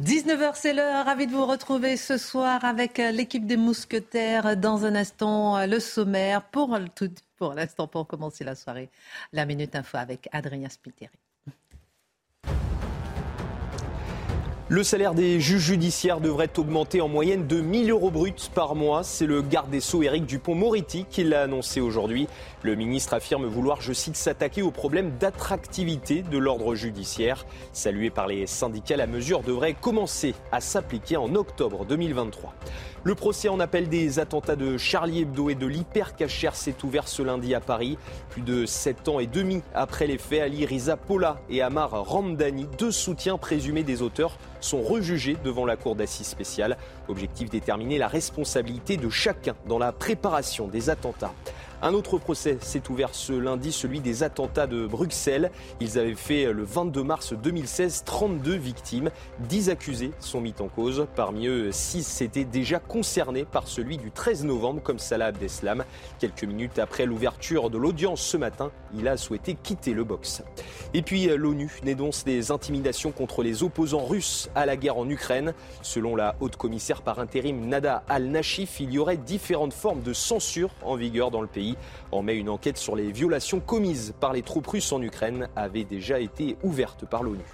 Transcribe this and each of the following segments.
19h, c'est l'heure. Ravi de vous retrouver ce soir avec l'équipe des Mousquetaires. Dans un instant, le sommaire. Pour, tout, pour l'instant, pour commencer la soirée, la Minute Info avec Adrien Spiteri. Le salaire des juges judiciaires devrait augmenter en moyenne de 1000 euros bruts par mois. C'est le garde des Sceaux Éric Dupont-Moretti qui l'a annoncé aujourd'hui. Le ministre affirme vouloir, je cite, s'attaquer au problème d'attractivité de l'ordre judiciaire. Salué par les syndicats, la mesure devrait commencer à s'appliquer en octobre 2023. Le procès en appel des attentats de Charlie Hebdo et de l'hypercacher s'est ouvert ce lundi à Paris. Plus de sept ans et demi après les faits, Ali Riza Pola et Amar Ramdani, deux soutiens présumés des auteurs, sont rejugés devant la cour d'assises spéciale. Objectif déterminer la responsabilité de chacun dans la préparation des attentats. Un autre procès s'est ouvert ce lundi, celui des attentats de Bruxelles. Ils avaient fait le 22 mars 2016 32 victimes. 10 accusés sont mis en cause. Parmi eux, 6 s'étaient déjà concernés par celui du 13 novembre, comme Salah Abdeslam. Quelques minutes après l'ouverture de l'audience ce matin, il a souhaité quitter le box. Et puis l'ONU dénonce des intimidations contre les opposants russes à la guerre en Ukraine. Selon la haute commissaire par intérim Nada Al-Nashif, il y aurait différentes formes de censure en vigueur dans le pays. En mai, une enquête sur les violations commises par les troupes russes en Ukraine avait déjà été ouverte par l'ONU.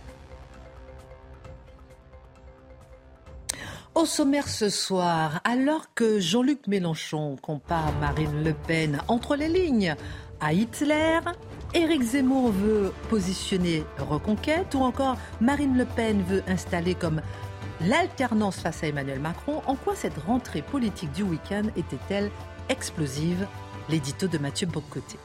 Au sommaire ce soir, alors que Jean-Luc Mélenchon compare Marine Le Pen entre les lignes à Hitler, Éric Zemmour veut positionner Reconquête ou encore Marine Le Pen veut installer comme l'alternance face à Emmanuel Macron, en quoi cette rentrée politique du week-end était-elle explosive? L'édito de Mathieu Bocoté.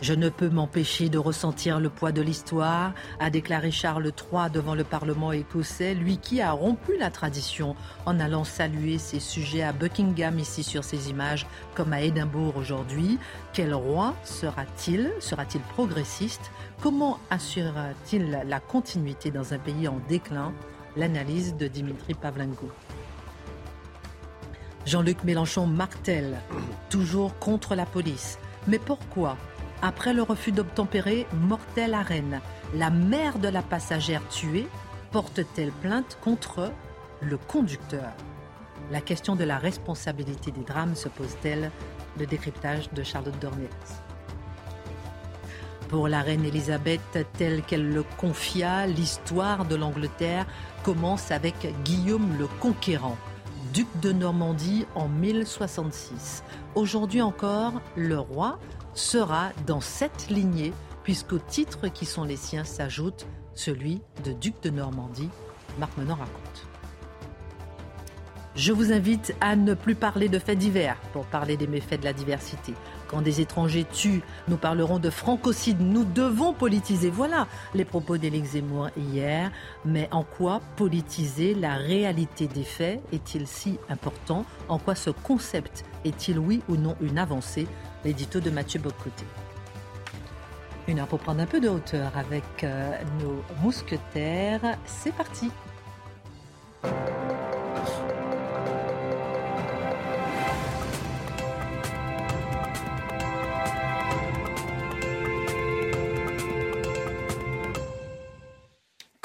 Je ne peux m'empêcher de ressentir le poids de l'histoire, a déclaré Charles III devant le Parlement écossais, lui qui a rompu la tradition en allant saluer ses sujets à Buckingham ici sur ces images, comme à Édimbourg aujourd'hui. Quel roi sera-t-il? Sera-t-il progressiste? Comment assurera-t-il la continuité dans un pays en déclin? L'analyse de Dimitri Pavlenko. Jean-Luc Mélenchon martèle, toujours contre la police. Mais pourquoi? Après le refus d'obtempérer, mortelle à Rennes, la mère de la passagère tuée porte-t-elle plainte contre le conducteur? La question de la responsabilité des drames se pose-t-elle? Le décryptage de Charlotte Dornelas. Pour la reine Elisabeth, telle qu'elle le confia, l'histoire de l'Angleterre commence avec Guillaume le Conquérant duc de Normandie en 1066. Aujourd'hui encore, le roi sera dans cette lignée, puisqu'aux titres qui sont les siens s'ajoute celui de duc de Normandie. Marc Menon raconte. Je vous invite à ne plus parler de faits divers pour parler des méfaits de la diversité. Quand des étrangers tuent, nous parlerons de francocide. Nous devons politiser. Voilà les propos d'Élix Zemmour hier. Mais en quoi politiser la réalité des faits est-il si important? En quoi ce concept est-il oui ou non une avancée? L'édito de Mathieu Bocoté. Une heure pour prendre un peu de hauteur avec euh, nos mousquetaires. C'est parti.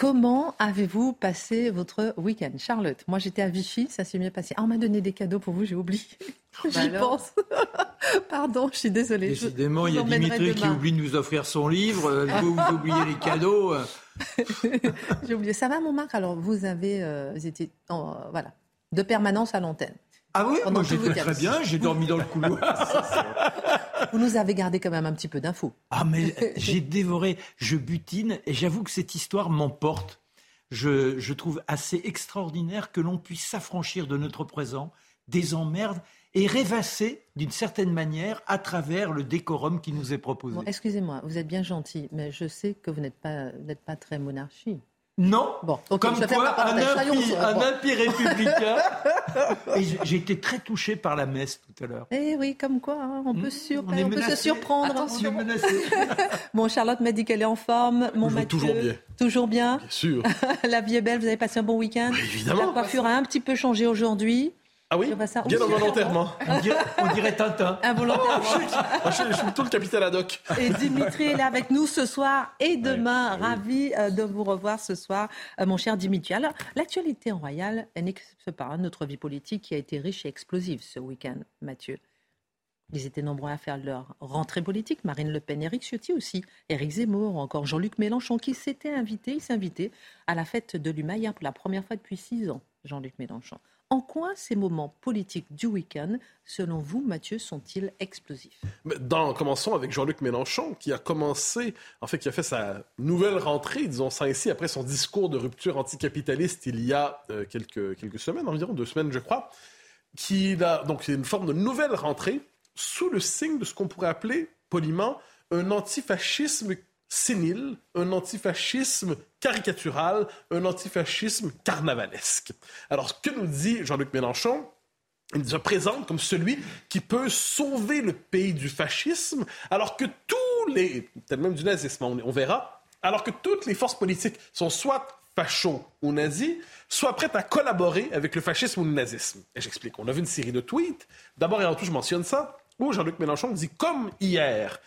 Comment avez-vous passé votre week-end Charlotte, moi j'étais à Vichy, ça s'est bien passé. Ah, on m'a donné des cadeaux pour vous, j'ai oublié. J'y Bah pense. Pardon, je suis désolée. Décidément, il y a Dimitri qui oublie de nous offrir son livre. euh, Vous, vous oubliez les cadeaux. J'ai oublié. Ça va, mon Marc Alors, vous avez euh, vous étiez en, euh, voilà, de permanence à l'antenne. Ah oui, Pendant moi j'étais très bien, j'ai dormi dans le couloir. Vous nous avez gardé quand même un petit peu d'infos. Ah mais j'ai dévoré, je butine et j'avoue que cette histoire m'emporte. Je, je trouve assez extraordinaire que l'on puisse s'affranchir de notre présent, des emmerdes et rêvasser d'une certaine manière à travers le décorum qui nous est proposé. Excusez-moi, vous êtes bien gentil, mais je sais que vous n'êtes pas, pas très monarchie. Non. Bon, Comme quoi, un impie, républicain. j'ai été très touché par la messe tout à l'heure. Eh oui, comme quoi, hein, on, peut, on, peut se surprendre. Attention. bon, Charlotte m'a dit qu'elle est en forme. Mon Mathieu, toujours bien. Toujours bien. Bien sûr. la vie est belle. Vous avez passé un bon week-end. évidemment. La coiffure a un petit peu changé aujourd'hui. Ah oui Bien involontairement. On dirait, on dirait Tintin. Involontairement. Oh, je, suis plutôt le capitaine Haddock. Et Dimitri est là avec nous ce soir et demain. Ravi euh, de vous revoir ce soir, euh, mon cher Dimitri. Alors, l'actualité en royale n'excepte pas notre vie politique qui a été riche et explosive ce week-end, Mathieu. Ils étaient nombreux à faire leur rentrée politique. Marine Le Pen, Éric Ciotti aussi, Éric Zemmour, encore Jean-Luc Mélenchon qui s'était invité, il s'est invité à la fête de l'UMA hier pour la première fois depuis six ans, Jean-Luc Mélenchon. En quoi ces moments politiques du week-end, selon vous, Mathieu, sont-ils explosifs? Dans, Commençons avec Jean-Luc Mélenchon, qui a commencé, en fait, qui a fait sa nouvelle rentrée, disons ça ainsi, après son discours de rupture anticapitaliste il y a euh, quelques, quelques semaines, environ deux semaines, je crois, qui a donc une forme de nouvelle rentrée sous le signe de ce qu'on pourrait appeler poliment un antifascisme sénile, un antifascisme caricatural, un antifascisme carnavalesque. Alors, que nous dit Jean-Luc Mélenchon, il se présente comme celui qui peut sauver le pays du fascisme, alors que tous les, peut-être même du nazisme, on, verra, alors que toutes les forces politiques sont soit fachos ou nazis, soit prêtes à collaborer avec le fascisme ou le nazisme. Et j'explique. On a vu une série de tweets. D'abord et avant tout, je mentionne ça, où Jean-Luc Mélenchon dit comme hier,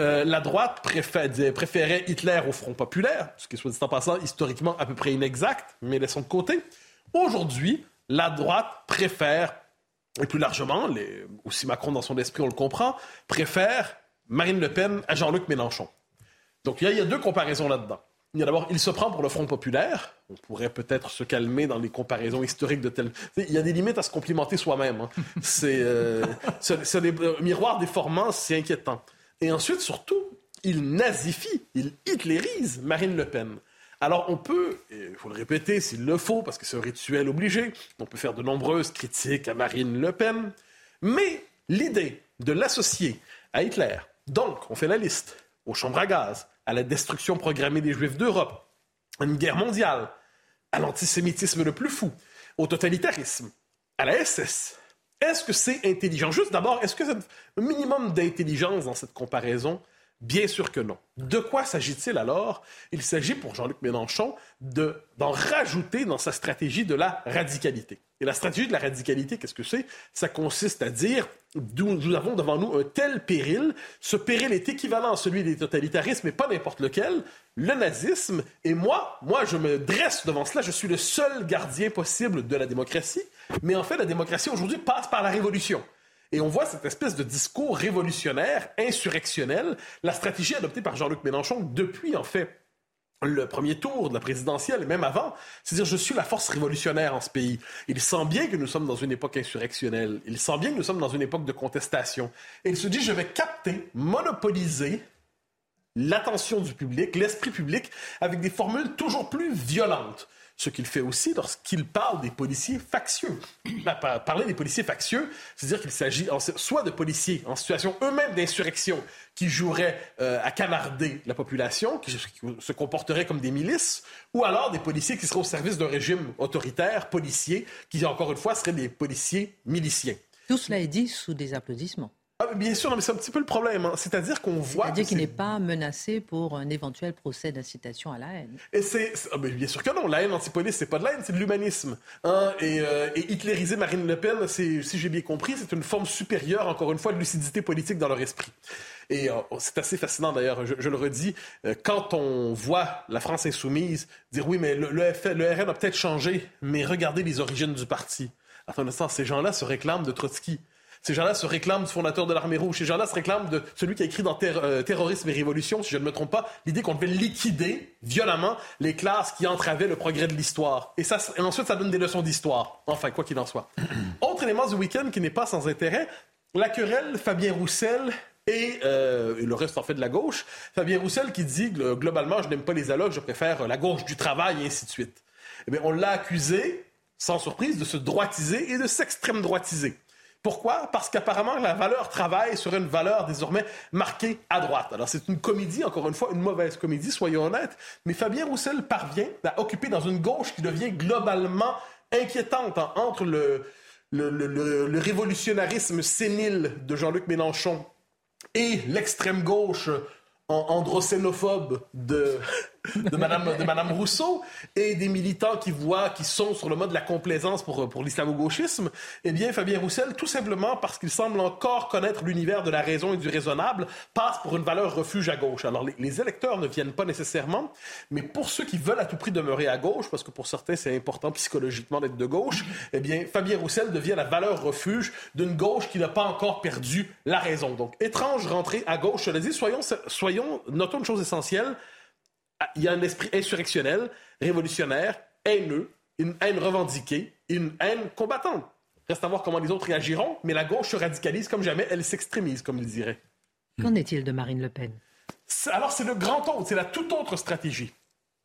euh, la droite préférait Hitler au Front populaire, ce qui est soit dit en passant historiquement à peu près inexact, mais laissons de côté. Aujourd'hui, la droite préfère, et plus largement, aussi Macron dans son esprit, on le comprend, préfère Marine Le Pen à Jean-Luc Mélenchon. Donc il y, a deux comparaisons là-dedans. Il y a d'abord, il se prend pour le Front populaire. On pourrait peut-être se calmer dans les comparaisons historiques de tel. Il y a des limites à se complimenter soi-même. Hein. C'est euh, euh, miroir déformant, c'est inquiétant. Et ensuite, surtout, il nazifie, il hitlérise Marine Le Pen. Alors on peut, il faut le répéter s'il le faut, parce que c'est un rituel obligé, on peut faire de nombreuses critiques à Marine Le Pen, mais l'idée de l'associer à Hitler, donc on fait la liste, aux chambres à gaz, à la destruction programmée des Juifs d'Europe, à une guerre mondiale, à l'antisémitisme le plus fou, au totalitarisme, à la SS, est-ce que c'est intelligent? Juste d'abord, est-ce que c'est un minimum d'intelligence dans cette comparaison? Bien sûr que non. De quoi s'agit-il alors? Il s'agit pour Jean-Luc Mélenchon d'en rajouter dans sa stratégie de la radicalité. Et la stratégie de la radicalité, qu'est-ce que c'est? Ça consiste à dire, nous avons devant nous un tel péril, ce péril est équivalent à celui des totalitarismes, mais pas n'importe lequel, le nazisme, et moi, moi, je me dresse devant cela, je suis le seul gardien possible de la démocratie, mais en fait, la démocratie aujourd'hui passe par la révolution. Et on voit cette espèce de discours révolutionnaire, insurrectionnel, la stratégie adoptée par Jean-Luc Mélenchon depuis, en fait, le premier tour de la présidentielle, et même avant, c'est dire je suis la force révolutionnaire en ce pays. Il sent bien que nous sommes dans une époque insurrectionnelle. Il sent bien que nous sommes dans une époque de contestation. Et il se dit je vais capter, monopoliser l'attention du public, l'esprit public, avec des formules toujours plus violentes ce qu'il fait aussi lorsqu'il parle des policiers factieux. Parler des policiers factieux, c'est-à-dire qu'il s'agit soit de policiers en situation eux-mêmes d'insurrection qui joueraient euh, à canarder la population, qui se comporteraient comme des milices, ou alors des policiers qui seraient au service d'un régime autoritaire, policier, qui encore une fois seraient des policiers miliciens. Tout cela est dit sous des applaudissements. Bien sûr, mais c'est un petit peu le problème. Hein. C'est-à-dire qu'on voit. C'est-à-dire qu'il n'est pas menacé pour un éventuel procès d'incitation à la haine. Et c'est. Ah, bien sûr que non. La haine antipolice, c'est pas de la haine, c'est de l'humanisme. Hein. Euh, et, hitlériser Marine Le Pen, si j'ai bien compris, c'est une forme supérieure, encore une fois, de lucidité politique dans leur esprit. Et euh, c'est assez fascinant d'ailleurs, je, le redis, euh, quand on voit la France insoumise dire oui, mais le, le, le RN a peut-être changé, mais regardez les origines du parti. Attends un ces gens-là se réclament de Trotsky. Ces gens-là se réclament du fondateur de l'armée rouge. Ces gens-là se réclament de celui qui a écrit dans euh, Terrorisme et Révolution, si je ne me trompe pas, l'idée qu'on devait liquider violemment les classes qui entravaient le progrès de l'histoire. Et, ça, et ensuite, ça donne des leçons d'histoire. Enfin, quoi qu'il en soit. Autre élément du week-end qui n'est pas sans intérêt, la querelle Fabien Roussel et, euh, le reste en fait de la gauche. Fabien Roussel qui dit globalement, je n'aime pas les allocs, je préfère la gauche du travail et ainsi de suite. Eh bien, on l'a accusé, sans surprise, de se droitiser et de s'extrême droitiser. Pourquoi? Parce qu'apparemment, la valeur travail serait une valeur désormais marquée à droite. Alors, c'est une comédie, encore une fois, une mauvaise comédie, soyons honnêtes, mais Fabien Roussel parvient à occuper dans une gauche qui devient globalement inquiétante hein, entre le, le, révolutionnarisme sénile de Jean-Luc Mélenchon et l'extrême gauche androcénophobe de, de Madame, de Rousseau et des militants qui voient, qui sont sur le mode de la complaisance pour, pour l'islamo-gauchisme, eh bien, Fabien Roussel, tout simplement parce qu'il semble encore connaître l'univers de la raison et du raisonnable, passe pour une valeur refuge à gauche. Alors, les, électeurs ne viennent pas nécessairement, mais pour ceux qui veulent à tout prix demeurer à gauche, parce que pour certains, c'est important psychologiquement d'être de gauche, eh bien, Fabien Roussel devient la valeur refuge d'une gauche qui n'a pas encore perdu la raison. Donc, étrange rentrée à gauche, je le dis, soyons, soyons, notons une chose essentielle, il y a un esprit insurrectionnel, révolutionnaire, haineux, une haine revendiquée, une haine combattante. Reste à voir comment les autres réagiront, mais la gauche se radicalise comme jamais, elle s'extrémise, comme il dirait. Qu'en est-il de Marine Le Pen? Alors, c'est le grand autre, c'est la toute autre stratégie.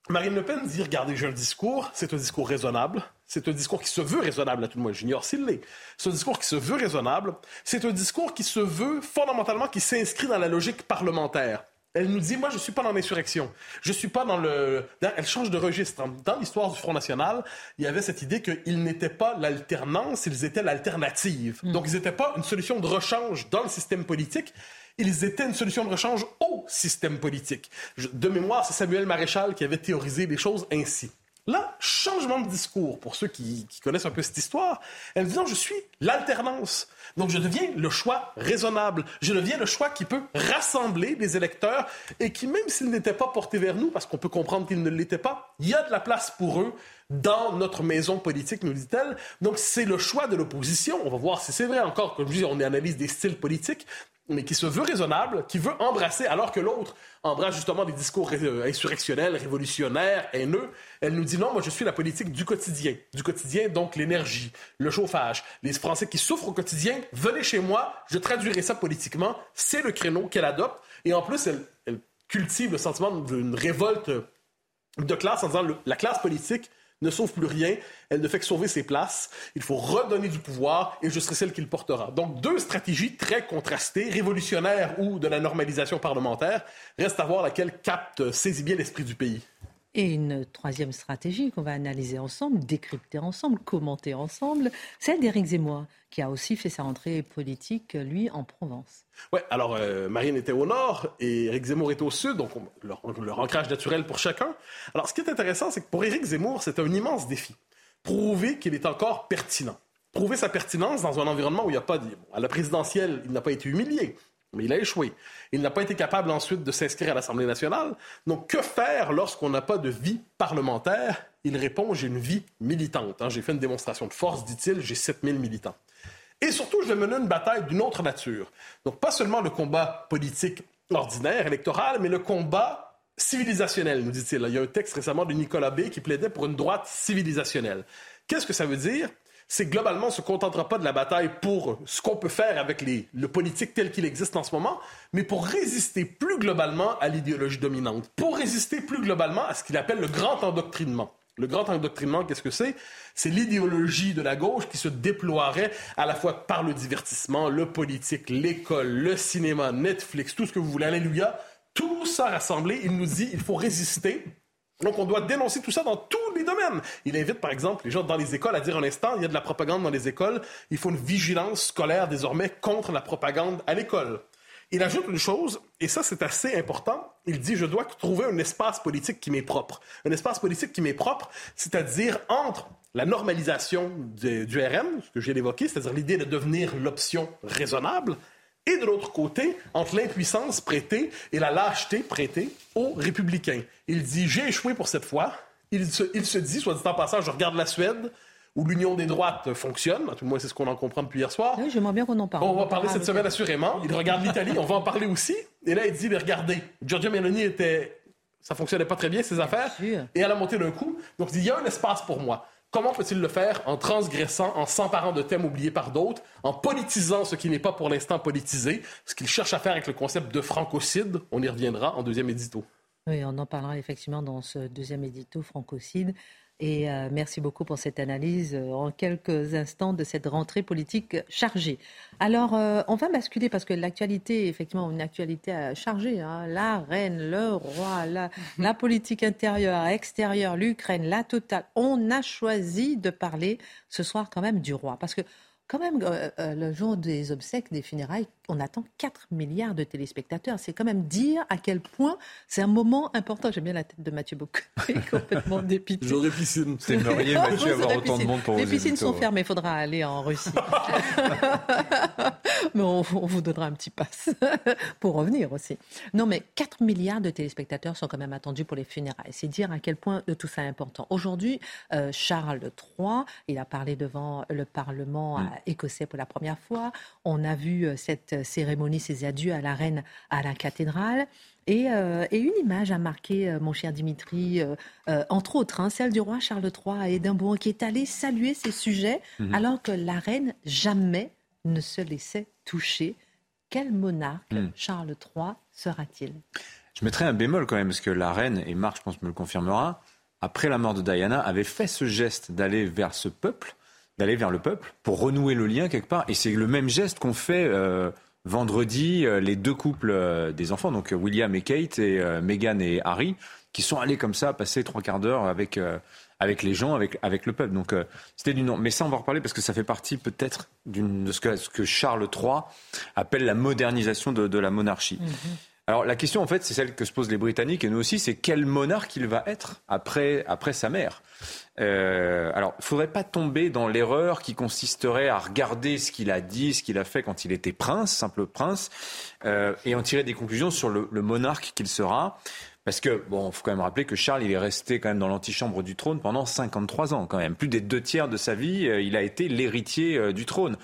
Marine Le Pen dit regardez, j'ai un discours, c'est un discours raisonnable, c'est un discours qui se veut raisonnable, à tout le moins, j'ignore s'il l'est. C'est un discours qui se veut raisonnable, c'est un discours qui se veut fondamentalement, qui s'inscrit dans la logique parlementaire. Elle nous dit, moi, je ne suis pas dans l'insurrection. Je suis pas dans le... Elle change de registre. Dans l'histoire du Front National, il y avait cette idée qu'ils n'étaient pas l'alternance, ils étaient l'alternative. Hmm. Donc, ils n'étaient pas une solution de rechange dans le système politique, ils étaient une solution de rechange au système politique. De mémoire, c'est Samuel Maréchal qui avait théorisé les choses ainsi. Là, changement de discours pour ceux qui, connaissent un peu cette histoire. Elle dit non, je suis l'alternance. Donc je deviens le choix raisonnable. Je deviens le choix qui peut rassembler des électeurs et qui, même s'ils n'étaient pas portés vers nous, parce qu'on peut comprendre qu'ils ne l'étaient pas, il y a de la place pour eux dans notre maison politique, nous dit-elle. Donc c'est le choix de l'opposition. On va voir si c'est vrai encore. Comme je dis, on analyse des styles politiques mais qui se veut raisonnable, qui veut embrasser, alors que l'autre embrasse justement des discours euh, insurrectionnels, révolutionnaires, haineux. Elle nous dit non, moi je suis la politique du quotidien. Du quotidien, donc l'énergie, le chauffage. Les Français qui souffrent au quotidien, venez chez moi, je traduirai ça politiquement. C'est le créneau qu'elle adopte. Et en plus, elle, cultive le sentiment d'une révolte de classe en disant la classe politique ne sauve plus rien, elle ne fait que sauver ses places. Il faut redonner du pouvoir et je serai celle qui le portera. Donc deux stratégies très contrastées, révolutionnaires ou de la normalisation parlementaire. Reste à voir laquelle capte, saisit bien l'esprit du pays. Et une troisième stratégie qu'on va analyser ensemble, décrypter ensemble, commenter ensemble, celle d'Éric Zemmour, qui a aussi fait sa rentrée politique, lui, en Provence. Oui, alors euh, Marine était au nord et Éric Zemmour était au sud, donc leur, ancrage naturel pour chacun. Alors ce qui est intéressant, c'est que pour Éric Zemmour, c'est un immense défi. Prouver qu'il est encore pertinent. Prouver sa pertinence dans un environnement où il n'y a pas... De... À la présidentielle, il n'a pas été humilié mais il a échoué. Il n'a pas été capable ensuite de s'inscrire à l'Assemblée nationale. Donc, que faire lorsqu'on n'a pas de vie parlementaire? Il répond, j'ai une vie militante. Hein. J'ai fait une démonstration de force, dit-il, j'ai 7000 militants. Et surtout, je vais mener une bataille d'une autre nature. Donc, pas seulement le combat politique ordinaire, électoral, mais le combat civilisationnel, nous dit-il. Il y a un texte récemment de Nicolas B qui plaidait pour une droite civilisationnelle. Qu'est-ce que ça veut dire? C'est globalement, on ne se contentera pas de la bataille pour ce qu'on peut faire avec les, le politique tel qu'il existe en ce moment, mais pour résister plus globalement à l'idéologie dominante, pour résister plus globalement à ce qu'il appelle le grand endoctrinement. Le grand endoctrinement, qu'est-ce que c'est? C'est l'idéologie de la gauche qui se déploierait à la fois par le divertissement, le politique, l'école, le cinéma, Netflix, tout ce que vous voulez. Alléluia. Tout ça rassemblé, il nous dit il faut résister donc, on doit dénoncer tout ça dans tous les domaines. Il invite, par exemple, les gens dans les écoles à dire un instant, il y a de la propagande dans les écoles, il faut une vigilance scolaire désormais contre la propagande à l'école. Il ajoute une chose, et ça c'est assez important, il dit, je dois trouver un espace politique qui m'est propre. Un espace politique qui m'est propre, c'est-à-dire entre la normalisation du RM, ce que j'ai évoqué, c'est-à-dire l'idée de devenir l'option raisonnable, et de l'autre côté, entre l'impuissance prêtée et la lâcheté prêtée aux républicains. Il dit J'ai échoué pour cette fois. Il se, il se dit, soit dit en passant, je regarde la Suède, où l'union des droites fonctionne. À tout le moins, c'est ce qu'on en comprend depuis hier soir. Oui, j'aimerais bien qu'on en parle. On va parler cette semaine assurément. Il regarde l'Italie, on va en parler aussi. Et là, il dit, mais regardez, Giorgia Meloni était... Ça fonctionnait pas très bien, ses affaires. Et elle a monté d'un coup. Donc, il dit, il y a un espace pour moi. Comment peut-il le faire En transgressant, en s'emparant de thèmes oubliés par d'autres, en politisant ce qui n'est pas pour l'instant politisé, ce qu'il cherche à faire avec le concept de francocide. On y reviendra en deuxième édito. Oui, on en parlera effectivement dans ce deuxième édito francocide. Et euh, merci beaucoup pour cette analyse euh, en quelques instants de cette rentrée politique chargée. Alors, euh, on va basculer parce que l'actualité, effectivement, une actualité chargée. Hein. La reine, le roi, la, la politique intérieure, extérieure, l'Ukraine, la totale. On a choisi de parler ce soir quand même du roi. Parce que quand même, euh, euh, le jour des obsèques, des funérailles, on attend 4 milliards de téléspectateurs. C'est quand même dire à quel point c'est un moment important. J'aime bien la tête de Mathieu Bocquet, complètement dépité. J'aurais piscine. C'est aimeriez, Mathieu, avoir autant de monde pour Les piscines sont fermées, il faudra aller en Russie. mais on, vous donnera un petit pass pour revenir aussi. Non, mais 4 milliards de téléspectateurs sont quand même attendus pour les funérailles. C'est dire à quel point tout ça est important. Aujourd'hui, euh, Charles III, il a parlé devant le Parlement mm écossais pour la première fois. On a vu euh, cette cérémonie, ces adieux à la reine à la cathédrale. Et, euh, une image a marqué, euh, mon cher Dimitri, entre autres, hein, celle du roi Charles III à Édimbourg, qui est allé saluer ces sujets, mhm. alors que la reine jamais ne se laissait toucher. Quel monarque mhm. Charles III sera-t-il? Je mettrai un bémol quand même, parce que la reine, et Marc, je pense, me le confirmera, après la mort de Diana, avait fait ce geste d'aller vers ce peuple d'aller vers le peuple pour renouer le lien quelque part. Et c'est le même geste qu'on fait euh, vendredi, euh, les deux couples euh, des enfants, donc William et Kate et Meghan et Harry, qui sont allés comme ça passer trois quarts d'heure avec avec les gens, avec, avec le peuple. Donc c'était du nom. Mais ça, on va reparler parce que ça fait partie peut-être de ce que, ce que, Charles III appelle la modernisation de, de la monarchie. Mm-hmm. Alors la question en fait, c'est celle que se posent les Britanniques et nous aussi, c'est quel monarque il va être après, après sa mère? Euh, alors, faudrait pas tomber dans l'erreur qui consisterait à regarder ce qu'il a dit, ce qu'il a fait quand il était prince, simple prince, euh, et en tirer des conclusions sur le, le monarque qu'il sera. Parce que, bon, faut quand même rappeler que Charles, il est resté quand même dans l'antichambre du trône pendant 53 ans, quand même. Plus des deux tiers de sa vie, euh, il a été l'héritier euh, du trône.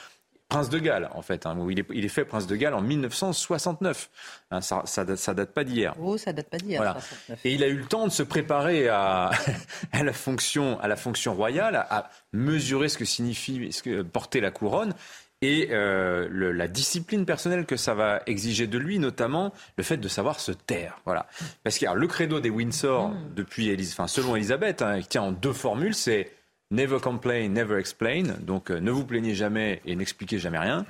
Prince de Galles, en fait. Hein, il, est, il, est, fait Prince de Galles en 1969. Hein, ça, ça, date, date pas d'hier. Oh, ça date pas d'hier. Et il a eu le temps de se préparer à, à, la, fonction, à la fonction royale, à, mesurer ce que signifie ce que, porter la couronne et euh, le, la discipline personnelle que ça va exiger de lui, notamment le fait de savoir se taire. Voilà. Parce que le credo des Windsor, mm. depuis, enfin, selon Elisabeth, hein, il tient en deux formules, c'est Never complain, never explain. Donc euh, ne vous plaignez jamais et n'expliquez jamais rien.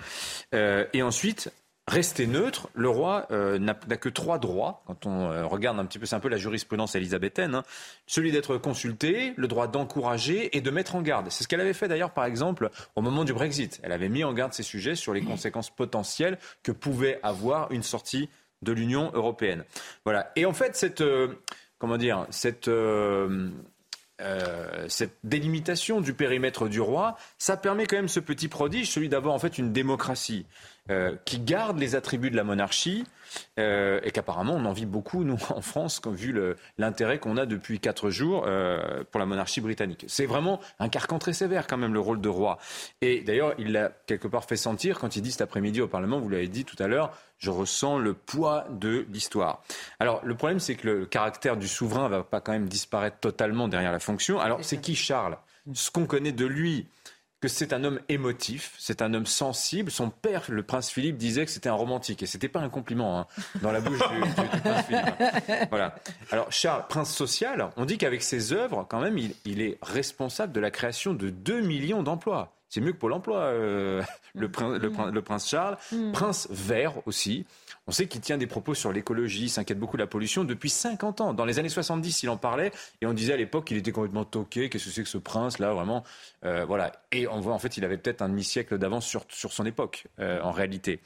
Euh, et ensuite, restez neutre. Le roi euh, n'a que trois droits. Quand on regarde un petit peu, c'est un peu la jurisprudence élisabéthaine. Hein. Celui d'être consulté, le droit d'encourager et de mettre en garde. C'est ce qu'elle avait fait d'ailleurs, par exemple, au moment du Brexit. Elle avait mis en garde ces sujets sur les conséquences potentielles que pouvait avoir une sortie de l'Union européenne. Voilà. Et en fait, cette comment dire, cette euh, cette délimitation du périmètre du roi, ça permet quand même ce petit prodige, celui d'avoir en fait une démocratie euh, qui garde les attributs de la monarchie euh, et qu'apparemment on en vit beaucoup nous en France, vu l'intérêt qu'on a depuis quatre jours pour la monarchie britannique. C'est vraiment un carcan très sévère quand même le rôle de roi. Et d'ailleurs il l'a quelque part fait sentir quand il dit cet après-midi au Parlement, vous l'avez dit tout à l'heure, je ressens le poids de l'histoire. Alors le problème, c'est que le caractère du souverain va pas quand même disparaître totalement derrière la fonction. Alors c'est qui Charles? Ce qu'on connaît de lui, que c'est un homme émotif, c'est un homme sensible. Son père, le prince Philippe, disait que c'était un romantique. Et c'était pas un compliment hein, dans la bouche du, prince Philippe. Voilà. Alors, Charles, prince social, on dit qu'avec ses œuvres, quand même, il, il, est responsable de la création de 2 millions d'emplois. C'est mieux que Pôle emploi, euh, le, prince, le, prince Charles. Mm. Prince vert aussi. On sait qu'il tient des propos sur l'écologie, s'inquiète beaucoup de la pollution depuis 50 ans. Dans les années 70, il en parlait et on disait à l'époque qu'il était complètement toqué. Qu'est-ce que c'est que ce prince-là, vraiment? Euh, Voilà. Et on voit en fait, il avait peut-être un demi-siècle d'avance sur, sur son époque, euh, en réalité.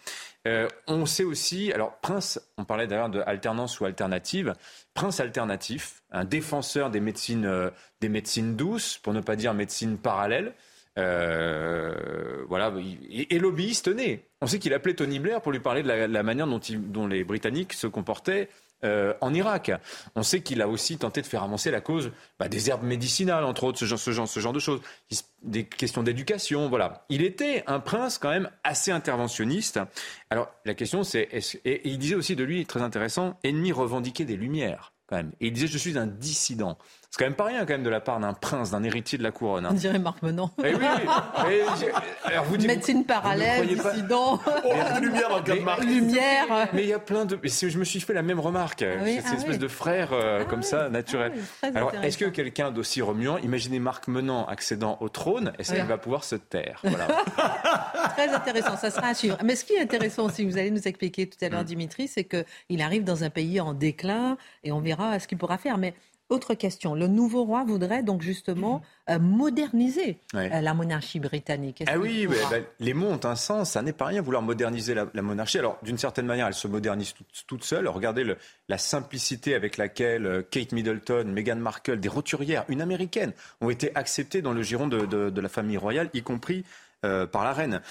on sait aussi, alors Prince, on parlait d'ailleurs de alternance ou alternative. Prince alternatif, un défenseur des médecines, des médecines douces, pour ne pas dire médecine parallèle. Euh, voilà, et, lobbyiste né. On sait qu'il appelait Tony Blair pour lui parler de la, manière dont, les Britanniques se comportaient euh, en Irak. On sait qu'il a aussi tenté de faire avancer la cause bah, des herbes médicinales, entre autres, ce genre, de choses, des questions d'éducation. Voilà, il était un prince quand même assez interventionniste. Alors la question c'est, et il disait aussi de lui très intéressant, ennemi revendiqué des Lumières. quand même. Et il disait, je suis un dissident. C'est quand même pas rien, quand même, de la part d'un prince, d'un héritier de la couronne. Hein. On dirait Marc Menon. Eh oui, oui. alors vous dites, Médecine parallèle, dissident. Oh, lumière dans le Marc. Lumière. Mais il y a plein de. Je me suis fait la même remarque. Ah c'est une ah espèce de frère euh, ah comme ça, naturel. alors, est-ce que quelqu'un d'aussi remuant, imaginez Marc Menant accédant au trône, est-ce qu'il va pouvoir se taire? Voilà. Très intéressant, ça sera à suivre. Mais ce qui est intéressant aussi, vous allez nous expliquer tout à l'heure, mm. Dimitri, c'est qu'il arrive dans un pays en déclin et on verra ce qu'il pourra faire. Mais autre question. Le nouveau roi voudrait donc justement euh, moderniser euh, la monarchie britannique. Ah oui, bah, les mots ont un sens. Ça n'est pas rien vouloir moderniser la, monarchie. Alors, d'une certaine manière, elle se modernise toute, seule. Regardez la simplicité avec laquelle euh, Kate Middleton, Meghan Markle, des roturières, une américaine, ont été acceptées dans le giron de, la famille royale, y compris par la reine.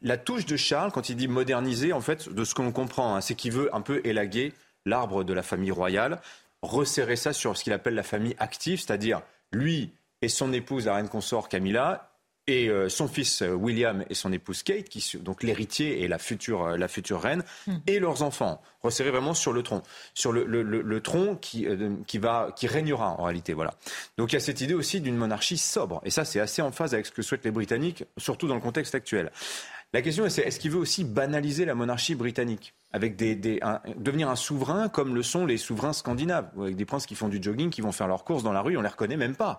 la touche de Charles, quand il dit moderniser, en fait, de ce qu'on comprend, hein, c'est qu'il veut un peu élaguer l'arbre de la famille royale resserrer ça sur ce qu'il appelle la famille active, c'est-à-dire lui et son épouse, la reine consort Camilla, et euh, son fils euh, William et son épouse Kate, qui donc l'héritier et la future, euh, la future reine, hmm. et leurs enfants, resserrer vraiment sur le tronc, sur le, le, le, tronc qui, qui, va, qui régnera en réalité. Voilà. Donc il y a cette idée aussi d'une monarchie sobre, et ça c'est assez en phase avec ce que souhaitent les Britanniques, surtout dans le contexte actuel. La question c'est est-ce qu'il veut aussi banaliser la monarchie britannique avec des, devenir un souverain comme le sont les souverains scandinaves, avec des princes qui font du jogging, qui vont faire leurs courses dans la rue, on les reconnaît même pas.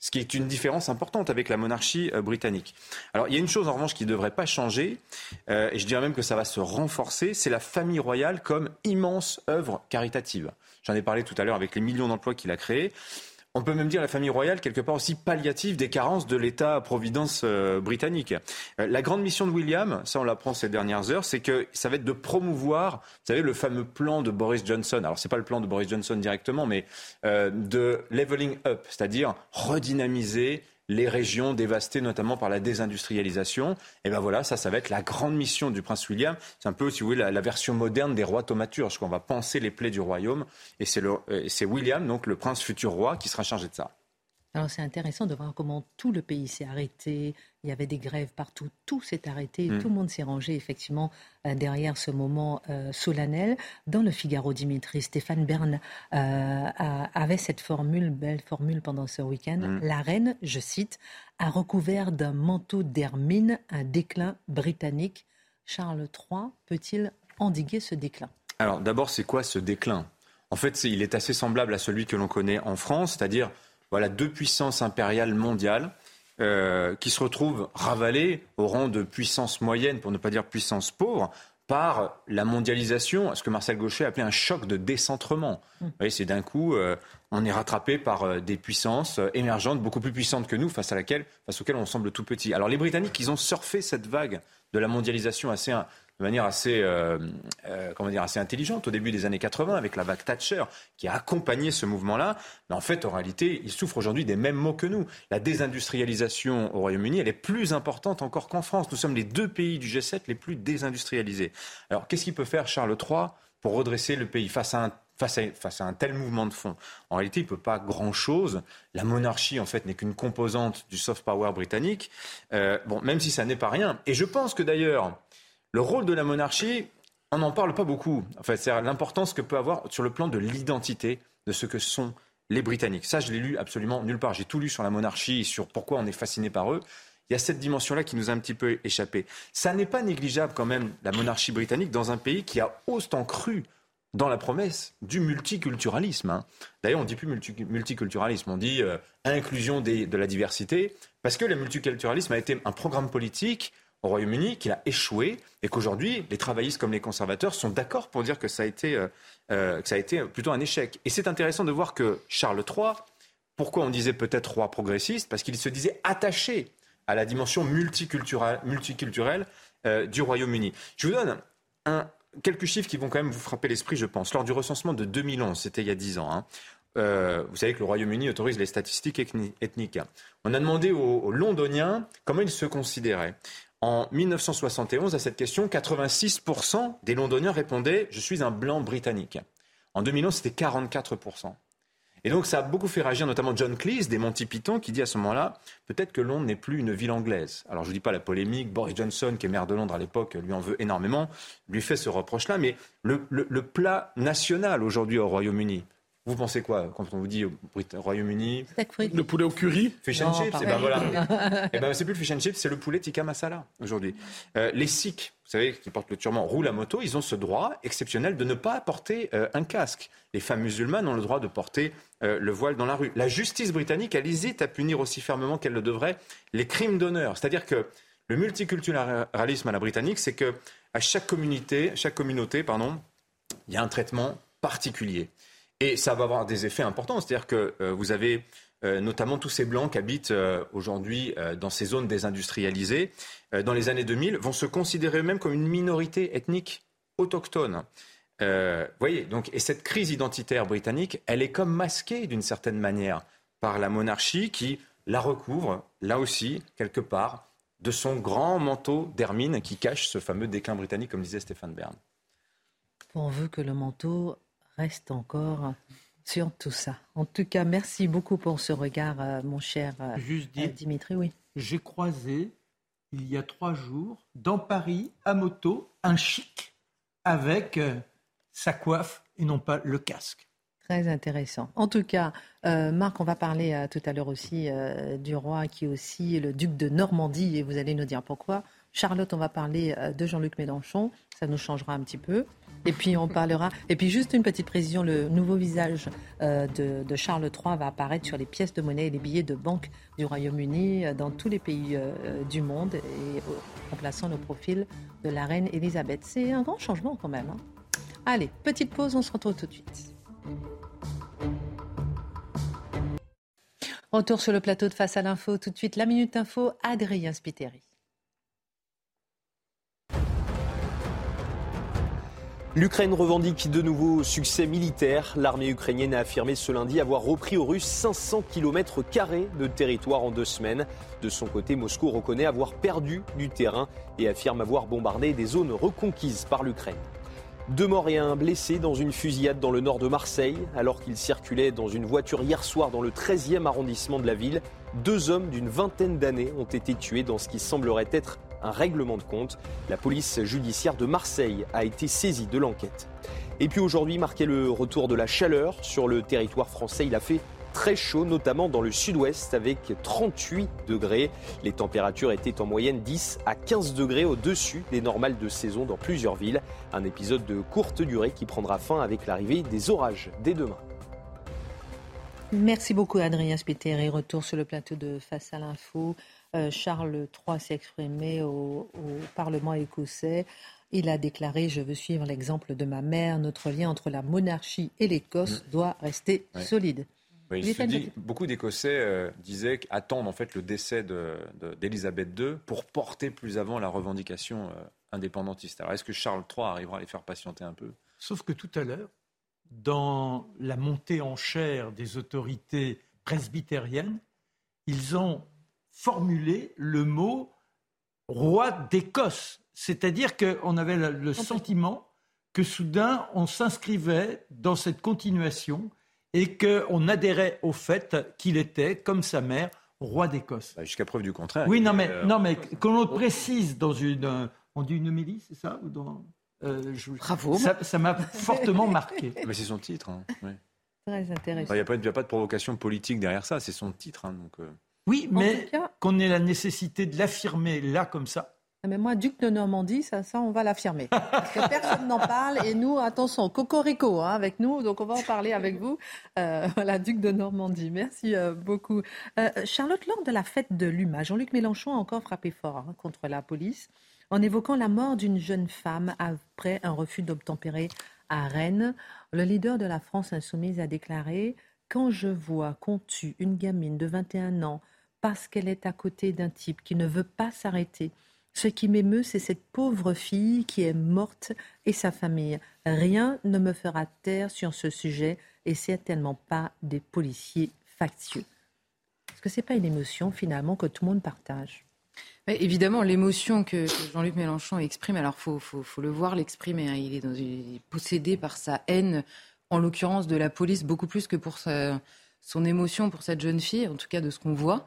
Ce qui est une différence importante avec la monarchie euh, britannique. Alors, il y a une chose en revanche qui ne devrait pas changer, euh, et je dirais même que ça va se renforcer, c'est la famille royale comme immense œuvre caritative. J'en ai parlé tout à l'heure avec les millions d'emplois qu'il a créés on peut même dire la famille royale quelque part aussi palliative des carences de l'État-providence euh, britannique. Euh, la grande mission de William, ça on l'apprend ces dernières heures, c'est que ça va être de promouvoir, vous savez, le fameux plan de Boris Johnson. Alors c'est pas le plan de Boris Johnson directement, mais euh, de leveling up, c'est-à-dire redynamiser les régions dévastées notamment par la désindustrialisation. Et ben voilà, ça, ça va être la grande mission du prince William. C'est un peu, si vous voulez, la, version moderne des rois thaumaturges, qu'on va penser les plaies du royaume. Et c'est William, donc le prince futur roi, qui sera chargé de ça. Alors c'est intéressant de voir comment tout le pays s'est arrêté. Il y avait des grèves partout, tout s'est arrêté, mm. tout le monde s'est rangé effectivement euh, derrière ce moment euh, solennel. Dans le Figaro Dimitri, Stéphane Bern euh, avait cette formule, belle formule pendant ce week-end. Mm. La reine, je cite, a recouvert d'un manteau d'hermine un déclin britannique. Charles III peut-il endiguer ce déclin? Alors d'abord, c'est quoi ce déclin? En fait, il est assez semblable à celui que l'on connaît en France, c'est-à-dire voilà deux puissances impériales mondiales euh, qui se retrouvent ravalées au rang de puissance moyenne, pour ne pas dire puissance pauvre, par la mondialisation, ce que Marcel Gauchet appelait un choc de décentrement. Mmh. C'est d'un coup, euh, on est rattrapé par euh, des puissances émergentes, beaucoup plus puissantes que nous, face, à laquelle, face auxquelles on semble tout petit. Alors les Britanniques, ils ont surfé cette vague de la mondialisation assez de manière assez, euh, euh, comment dire, assez intelligente au début des années 80 avec la vague Thatcher qui a accompagné ce mouvement-là. Mais en fait, en réalité, il souffre aujourd'hui des mêmes mots que nous. La désindustrialisation au Royaume-Uni, elle est plus importante encore qu'en France. Nous sommes les deux pays du G7 les plus désindustrialisés. Alors, qu'est-ce qu'il peut faire Charles III pour redresser le pays face à un Face à, face à, un tel mouvement de fond? En réalité, il ne peut pas grand-chose. La monarchie, en fait, n'est qu'une composante du soft power britannique. Euh, bon, même si ça n'est pas rien. Et je pense que d'ailleurs, le rôle de la monarchie, on n'en parle pas beaucoup. En fait, c'est l'importance que peut avoir sur le plan de l'identité de ce que sont les Britanniques. Ça, je l'ai lu absolument nulle part. J'ai tout lu sur la monarchie, sur pourquoi on est fasciné par eux. Il y a cette dimension-là qui nous a un petit peu échappé. Ça n'est pas négligeable quand même, la monarchie britannique, dans un pays qui a autant cru dans la promesse du multiculturalisme. Hein. D'ailleurs, on ne dit plus multiculturalisme, on dit euh, inclusion de la diversité, parce que le multiculturalisme a été un programme politique au Royaume-Uni qu'il a échoué et qu'aujourd'hui, les travaillistes comme les conservateurs sont d'accord pour dire que ça, a été, euh, euh, que ça a été plutôt un échec. Et c'est intéressant de voir que Charles III, pourquoi on disait peut-être roi progressiste? Parce qu'il se disait attaché à la dimension multiculturelle, euh, du Royaume-Uni. Je vous donne quelques chiffres qui vont quand même vous frapper l'esprit, je pense. Lors du recensement de 2011, c'était il y a 10 ans, hein, vous savez que le Royaume-Uni autorise les statistiques ethniques. On a demandé aux Londoniens comment ils se considéraient. En 1971, à cette question, 86% des Londoniens répondaient Je suis un blanc britannique. En 2011, c'était 44%. Et donc, ça a beaucoup fait réagir, notamment John Cleese des Monty Python, qui dit à ce moment-là Peut-être que Londres n'est plus une ville anglaise. Alors, je ne dis pas la polémique. Boris Johnson, qui est maire de Londres à l'époque, lui en veut énormément, lui fait ce reproche-là. Mais le, plat national aujourd'hui au Royaume-Uni, Vous pensez quoi quand on vous dit au Royaume-Uni Le poulet au curry Fish and chips, et eh ben voilà. et eh ben c'est plus le fish and chips, c'est le poulet tikka masala aujourd'hui. Euh, les Sikhs, vous savez, qui portent le turban, roulent à moto, ils ont ce droit exceptionnel de ne pas porter euh, un casque. Les femmes musulmanes ont le droit de porter euh, le voile dans la rue. La justice britannique, elle hésite à punir aussi fermement qu'elle le devrait les crimes d'honneur. C'est-à-dire que le multiculturalisme à la britannique, c'est que à chaque communauté, chaque communauté, pardon, il y a un traitement particulier. Et ça va avoir des effets importants. C'est-à-dire que euh, vous avez euh, notamment tous ces blancs qui habitent euh, aujourd'hui dans ces zones désindustrialisées, dans les années 2000, vont se considérer eux-mêmes comme une minorité ethnique autochtone. voyez, donc, et cette crise identitaire britannique, elle est comme masquée d'une certaine manière par la monarchie qui la recouvre, là aussi, quelque part, de son grand manteau d'hermine qui cache ce fameux déclin britannique, comme disait Stéphane Bern. veut que le manteau reste encore sur tout ça. En tout cas, merci beaucoup pour ce regard, euh, mon cher euh, Juste euh, Dimitri. Oui. J'ai croisé il y a trois jours dans Paris à moto un chic avec sa coiffe et non pas le casque. Très intéressant. En tout cas, Marc, on va parler tout à l'heure aussi du roi qui est aussi le duc de Normandie et vous allez nous dire pourquoi. Charlotte, on va parler de Jean-Luc Mélenchon. Ça nous changera un petit peu. Et puis on parlera. Et puis juste une petite précision, le nouveau visage euh, de, Charles III va apparaître sur les pièces de monnaie et les billets de banque du Royaume-Uni euh, dans tous les pays euh, du monde, et remplaçant le profil de la reine Elisabeth. C'est un grand changement quand même. Hein. Allez, petite pause, on se retrouve tout de suite. Retour sur le plateau de Face à l'info, tout de suite la Minute Info, Adrien Spiteri. L'Ukraine revendique de nouveaux succès militaires. L'armée ukrainienne a affirmé ce lundi avoir repris aux Russes 500 km de territoire en deux semaines. De son côté, Moscou reconnaît avoir perdu du terrain et affirme avoir bombardé des zones reconquises par l'Ukraine. Deux morts et un blessé dans une fusillade dans le nord de Marseille. Alors qu'ils circulaient dans une voiture hier soir dans le 13e arrondissement de la ville, deux hommes d'une vingtaine d'années ont été tués dans ce qui semblerait être un règlement de compte. La police judiciaire de Marseille a été saisie de l'enquête. Et puis aujourd'hui marquait le retour de la chaleur sur le territoire français. Il a fait très chaud, notamment dans le sud-ouest, avec 38 degrés. Les températures étaient en moyenne 10 à 15 degrés au-dessus des normales de saison dans plusieurs villes. Un épisode de courte durée qui prendra fin avec l'arrivée des orages dès demain. Merci beaucoup Adrien Spiteri. Retour sur le plateau de Face à l'info. Euh, Charles III s'est exprimé au, Parlement écossais. Il a déclaré Je veux suivre l'exemple de ma mère. Notre lien entre la monarchie et l'Écosse mm. doit rester solide. beaucoup d'Écossais euh, disaient attendre en fait le décès d'Élisabeth II pour porter plus avant la revendication euh, indépendantiste. Alors est-ce que Charles III arrivera à les faire patienter un peu? Sauf que tout à l'heure, dans la montée en chair des autorités presbytériennes, ils ont formulé le mot roi d'Écosse. C'est-à-dire qu'on avait le sentiment que soudain on s'inscrivait dans cette continuation et qu'on adhérait au fait qu'il était, comme sa mère, roi d'Écosse. Bah, jusqu'à preuve du contraire. Oui, non, mais, euh, non, mais qu'on le précise dans une. On dit une homélie, c'est ça euh, Bravo. Ça m'a fortement marqué. Mais c'est son titre. Hein, Très intéressant. Il n'y a, pas de provocation politique derrière ça, c'est son titre. Hein, donc, euh. Oui, mais qu'on ait la nécessité de l'affirmer là comme ça. Ah, mais moi, duc de Normandie, ça, ça on va l'affirmer. Parce que personne n'en parle. Et nous, attention, cocorico hein, avec nous. Donc, on va en parler avec vous. Euh, voilà, duc de Normandie. Merci euh, beaucoup. Euh, Charlotte, lors de la fête de l'UMA, Jean-Luc Mélenchon a encore frappé fort hein, contre la police en évoquant la mort d'une jeune femme après un refus d'obtempérer à Rennes. Le leader de la France insoumise a déclaré Quand je vois qu'on tue une gamine de 21 ans, parce qu'elle est à côté d'un type qui ne veut pas s'arrêter. Ce qui m'émeut, c'est cette pauvre fille qui est morte et sa famille. Rien ne me fera taire sur ce sujet et certainement pas des policiers factieux. Est-ce que ce n'est pas une émotion finalement que tout le monde partage Évidemment, l'émotion que, Jean-Luc Mélenchon exprime, alors il faut, le voir l'exprimer, hein. il, est il est possédé par sa haine, en l'occurrence de la police, beaucoup plus que pour sa, son émotion pour cette jeune fille, en tout cas de ce qu'on voit. Euh,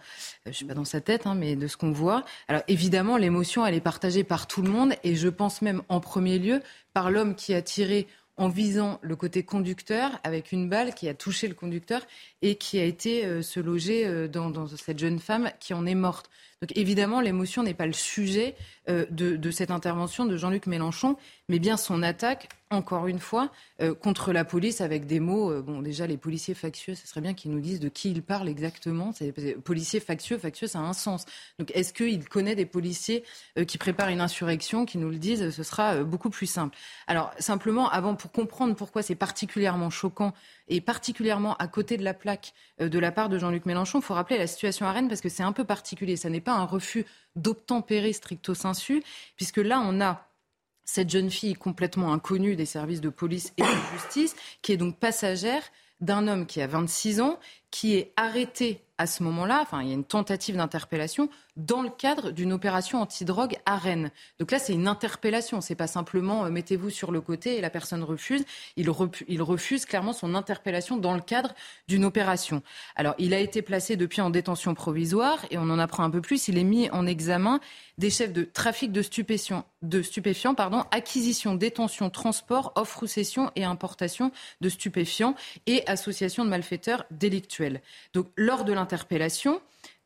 je ne suis pas dans sa tête, hein, mais de ce qu'on voit. Alors évidemment, l'émotion, elle est partagée par tout le monde et je pense même en premier lieu par l'homme qui a tiré en visant le côté conducteur avec une balle qui a touché le conducteur et qui a été euh, se loger euh, dans, cette jeune femme qui en est morte. Donc évidemment, l'émotion n'est pas le sujet euh, de, cette intervention de Jean-Luc Mélenchon, mais bien son attaque, encore une fois, contre la police avec des mots. bon, déjà, les policiers factieux, ce serait bien qu'ils nous disent de qui ils parlent exactement. Policiers factieux, factieux, ça a un sens. Donc est-ce qu'il connaît des policiers qui préparent une insurrection, qui nous le disent Ce sera beaucoup plus simple. Alors simplement, avant, pour comprendre pourquoi c'est particulièrement choquant et particulièrement à côté de la plaque euh, de la part de Jean-Luc Mélenchon. Il faut rappeler la situation à Rennes parce que c'est un peu particulier. Ça n'est pas un refus d'obtempérer stricto sensu, puisque là, on a cette jeune fille complètement inconnue des services de police et de justice, qui est donc passagère d'un homme qui a 26 ans, qui est arrêté à ce moment-là, enfin, il y a une tentative d'interpellation dans le cadre d'une opération antidrogue à Rennes. Donc là, c'est une interpellation. C'est pas simplement euh, mettez-vous sur le côté et la personne refuse. Il, refuse clairement son interpellation dans le cadre d'une opération. Alors, il a été placé depuis en détention provisoire et on en apprend un peu plus. Il est mis en examen des chefs de trafic de stupéfiants, de stupéfiants pardon, acquisition, détention, transport, offre ou cession et importation de stupéfiants et association de malfaiteurs délictuels. Donc, lors de interpellation,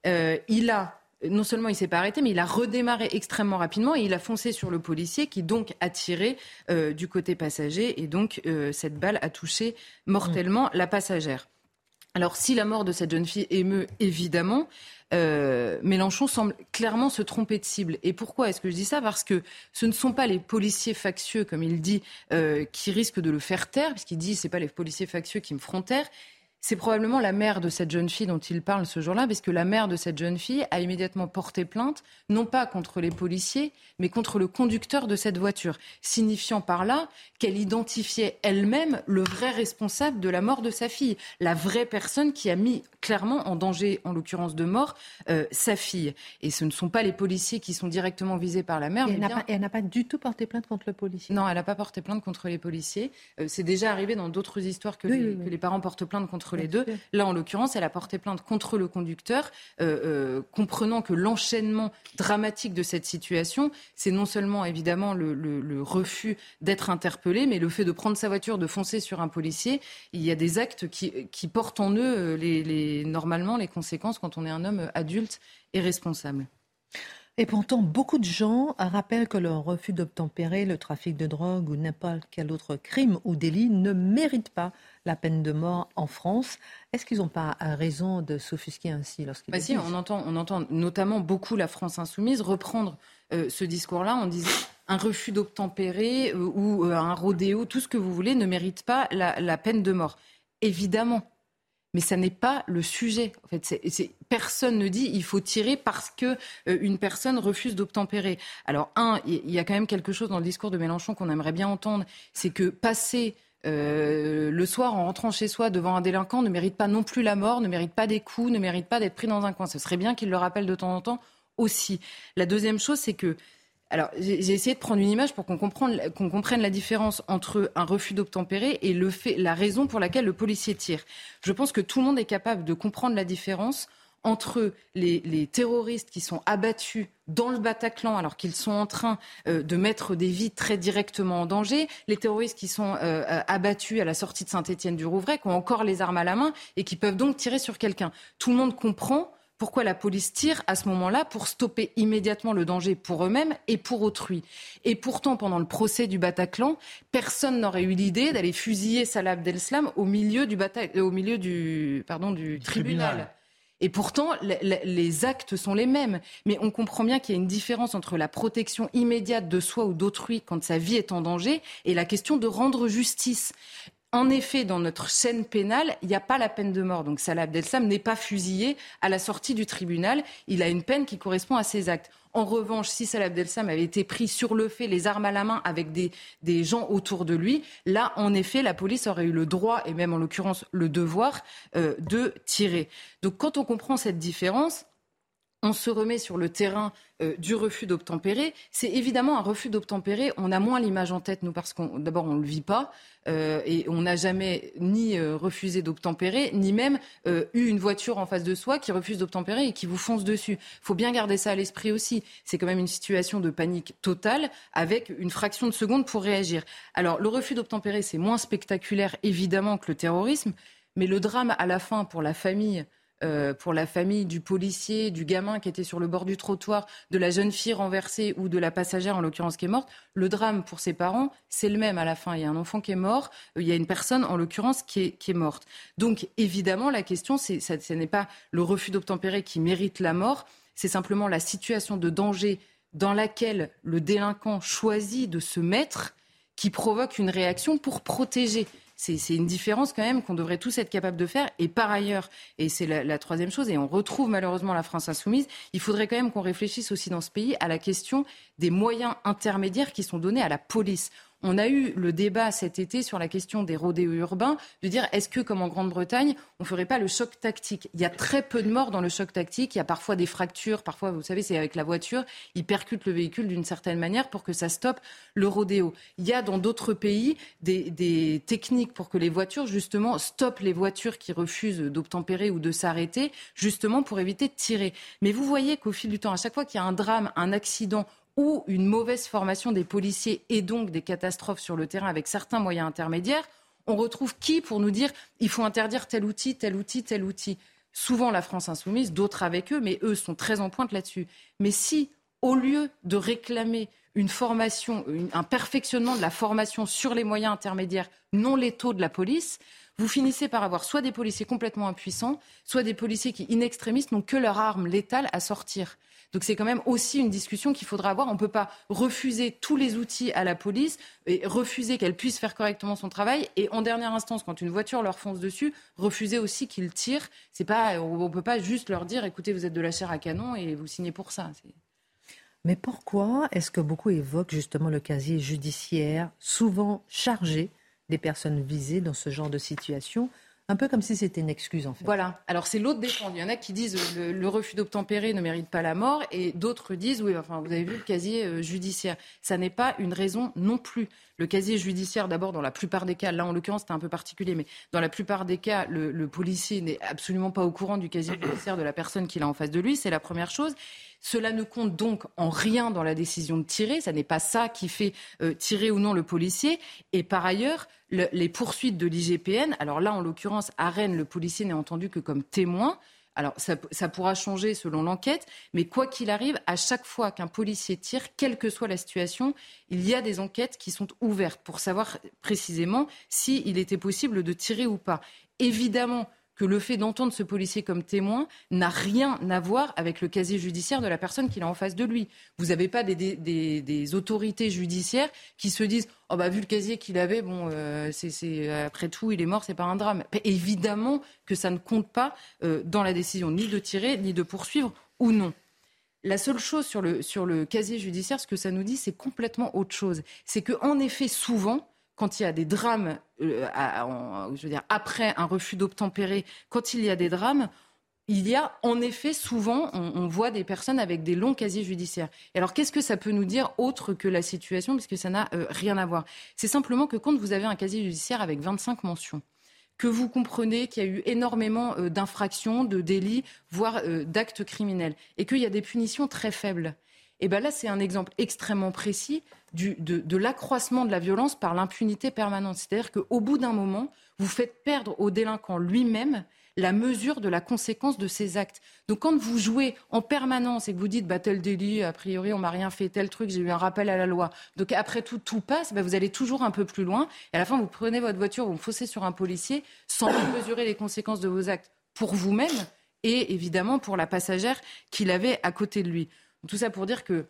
euh, il a non seulement il s'est pas arrêté, mais il a redémarré extrêmement rapidement et il a foncé sur le policier qui donc a tiré euh, du côté passager et donc euh, cette balle a touché mortellement la passagère. Alors si la mort de cette jeune fille émeut évidemment, Mélenchon semble clairement se tromper de cible. Et pourquoi est-ce que je dis ça? Parce que ce ne sont pas les policiers factieux, comme il dit, qui risquent de le faire taire, puisqu'il dit c'est pas les policiers factieux qui me feront taire c'est probablement la mère de cette jeune fille dont il parle ce jour-là, parce que la mère de cette jeune fille a immédiatement porté plainte, non pas contre les policiers, mais contre le conducteur de cette voiture, signifiant par là qu'elle identifiait elle-même le vrai responsable de la mort de sa fille, la vraie personne qui a mis clairement en danger, en l'occurrence de mort, euh, sa fille. Et ce ne sont pas les policiers qui sont directement visés par la mère. Et elle n'a pas, du tout porté plainte contre le policier. Non, elle n'a pas porté plainte contre les policiers. Euh, c'est déjà arrivé dans d'autres histoires que, que les parents portent plainte contre les deux. Là, en l'occurrence, elle a porté plainte contre le conducteur, euh, euh, comprenant que l'enchaînement dramatique de cette situation, c'est non seulement évidemment le, refus d'être interpellé, mais le fait de prendre sa voiture, de foncer sur un policier. Il y a des actes qui, portent en eux euh, les, normalement les conséquences quand on est un homme adulte et responsable. Et pourtant, beaucoup de gens rappellent que le refus d'obtempérer, le trafic de drogue ou n'importe quel autre crime ou délit ne mérite pas la peine de mort en France. Est-ce qu'ils n'ont pas raison de s'offusquer ainsi lorsqu'ils bah si, on entend, on entend notamment beaucoup la France insoumise reprendre euh, ce discours-là en disant un refus d'obtempérer euh, ou euh, un rodéo, tout ce que vous voulez, ne mérite pas la, peine de mort. Évidemment, mais ça n'est pas le sujet. En fait, personne ne dit il faut tirer parce que une personne refuse d'obtempérer. Alors un, il y a quand même quelque chose dans le discours de Mélenchon qu'on aimerait bien entendre, c'est que passer euh, le soir, en rentrant chez soi devant un délinquant, ne mérite pas non plus la mort, ne mérite pas des coups, ne mérite pas d'être pris dans un coin. Ce serait bien qu'il le rappelle de temps en temps aussi. La deuxième chose, c'est que alors, j'ai essayé de prendre une image pour qu'on comprenne, comprenne, la différence entre un refus d'obtempérer et le fait, la raison pour laquelle le policier tire. Je pense que tout le monde est capable de comprendre la différence entre les, terroristes qui sont abattus dans le Bataclan alors qu'ils sont en train euh, de mettre des vies très directement en danger, les terroristes qui sont euh, euh, abattus à la sortie de Saint-Étienne-du-Rouvray, qui ont encore les armes à la main et qui peuvent donc tirer sur quelqu'un. Tout le monde comprend pourquoi la police tire à ce moment-là pour stopper immédiatement le danger pour eux-mêmes et pour autrui. Et pourtant, pendant le procès du Bataclan, personne n'aurait eu l'idée d'aller fusiller Salah Abdeslam au milieu du, au milieu du, pardon, du, tribunal. Et pourtant, les actes sont les mêmes. Mais on comprend bien qu'il y a une différence entre la protection immédiate de soi ou d'autrui quand sa vie est en danger et la question de rendre justice. En effet, dans notre chaîne pénale, il n'y a pas la peine de mort. Donc Salah Abdeslam n'est pas fusillé à la sortie du tribunal. Il a une peine qui correspond à ses actes. En revanche, si Salah Abdeslam avait été pris sur le fait, les armes à la main, avec des, des gens autour de lui, là, en effet, la police aurait eu le droit, et même en l'occurrence le devoir, euh, de tirer. Donc quand on comprend cette différence, on se remet sur le terrain euh, du refus d'obtempérer, c'est évidemment un refus d'obtempérer. On a moins l'image en tête, nous, parce qu'on d'abord, on ne le vit pas. Euh, et on n'a jamais ni euh, refusé d'obtempérer, ni même eu une voiture en face de soi qui refuse d'obtempérer et qui vous fonce dessus. Faut bien garder ça à l'esprit aussi. C'est quand même une situation de panique totale avec une fraction de seconde pour réagir. Alors, le refus d'obtempérer, c'est moins spectaculaire, évidemment, que le terrorisme. Mais le drame à la fin pour la famille euh, pour la famille du policier, du gamin qui était sur le bord du trottoir, de la jeune fille renversée ou de la passagère en l'occurrence qui est morte, le drame pour ses parents, c'est le même à la fin. Il y a un enfant qui est mort, euh, il y a une personne en l'occurrence qui est, qui est morte. Donc évidemment, la question, c'est, ce n'est pas le refus d'obtempérer qui mérite la mort, c'est simplement la situation de danger dans laquelle le délinquant choisit de se mettre qui provoque une réaction pour protéger. C'est une différence quand même qu'on devrait tous être capables de faire. Et par ailleurs, et c'est la, la, troisième chose, et on retrouve malheureusement la France insoumise, il faudrait quand même qu'on réfléchisse aussi dans ce pays à la question des moyens intermédiaires qui sont donnés à la police. On a eu le débat cet été sur la question des rodéos urbains, de dire est-ce que, comme en Grande-Bretagne, on ne ferait pas le choc tactique? Il y a très peu de morts dans le choc tactique. Il y a parfois des fractures. Parfois, vous savez, c'est avec la voiture. Ils percutent le véhicule d'une certaine manière pour que ça stoppe le rodéo. Il y a dans d'autres pays des, des techniques pour que les voitures, justement, stoppent les voitures qui refusent d'obtempérer ou de s'arrêter, justement pour éviter de tirer. Mais vous voyez qu'au fil du temps, à chaque fois qu'il y a un drame, un accident ou une mauvaise formation des policiers et donc des catastrophes sur le terrain avec certains moyens intermédiaires, on retrouve qui pour nous dire il faut interdire tel outil, tel outil, tel outil Souvent la France insoumise, d'autres avec eux, mais eux sont très en pointe là-dessus. Mais si, au lieu de réclamer une formation, un perfectionnement de la formation sur les moyens intermédiaires non létaux de la police, vous finissez par avoir soit des policiers complètement impuissants, soit des policiers qui, in extremis, n'ont que leur arme létale à sortir. Donc c'est quand même aussi une discussion qu'il faudra avoir. On ne peut pas refuser tous les outils à la police et refuser qu'elle puisse faire correctement son travail. Et en dernière instance, quand une voiture leur fonce dessus, refuser aussi qu'ils tirent. C'est pas, on ne peut pas juste leur dire, écoutez, vous êtes de la chair à canon et vous signez pour ça. Mais pourquoi est-ce que beaucoup évoquent justement le casier judiciaire, souvent chargé des personnes visées dans ce genre de situation un peu comme si c'était une excuse, en fait. Voilà. Alors, c'est l'autre défendu. Il y en a qui disent le, le refus d'obtempérer ne mérite pas la mort, et d'autres disent oui, enfin, vous avez vu le casier euh, judiciaire. Ça n'est pas une raison non plus. Le casier judiciaire, d'abord, dans la plupart des cas, là en l'occurrence c'est un peu particulier, mais dans la plupart des cas, le policier n'est absolument pas au courant du casier judiciaire de la personne qu'il a en face de lui. C'est la première chose. Cela ne compte donc en rien dans la décision de tirer. Ça n'est pas ça qui fait euh, tirer ou non le policier. Et par ailleurs, le, les poursuites de l'IGPN, alors là, en l'occurrence, à Rennes, le policier n'est entendu que comme témoin. Alors, ça, pourra changer selon l'enquête, mais quoi qu'il arrive, à chaque fois qu'un policier tire, quelle que soit la situation, il y a des enquêtes qui sont ouvertes pour savoir précisément s'il était possible de tirer ou pas. Évidemment, que le fait d'entendre ce policier comme témoin n'a rien à voir avec le casier judiciaire de la personne qu'il a en face de lui. Vous n'avez pas des, autorités judiciaires qui se disent oh bah vu le casier qu'il avait, bon, euh, c'est après tout il est mort, c'est pas un drame. Évidemment que ça ne compte pas euh, dans la décision ni de tirer ni de poursuivre ou non. La seule chose sur le, sur le casier judiciaire, ce que ça nous dit, c'est complètement autre chose. C'est qu'en effet, souvent, quand il y a des drames, euh, après un refus d'obtempérer, quand il y a des drames, il y a en effet souvent, on, voit des personnes avec des longs casiers judiciaires. Et alors qu'est-ce que ça peut nous dire autre que la situation, puisque ça n'a euh, rien à voir? C'est simplement que quand vous avez un casier judiciaire avec 25 mentions, que vous comprenez qu'il y a eu énormément euh, d'infractions, de délits, voire d'actes criminels, et qu'il y a des punitions très faibles, et bien là, c'est un exemple extrêmement précis de, l'accroissement de la violence par l'impunité permanente. C'est-à-dire qu'au bout d'un moment, vous faites perdre au délinquant lui-même la mesure de la conséquence de ses actes. Donc quand vous jouez en permanence et que vous dites bah, tel délit, a priori on m'a rien fait, tel truc, j'ai eu un rappel à la loi. Donc après tout, tout passe, bah, vous allez toujours un peu plus loin. Et à la fin, vous prenez votre voiture, vous me foncez sur un policier sans mesurer les conséquences de vos actes pour vous-même et évidemment pour la passagère qu'il avait à côté de lui. Tout ça pour dire que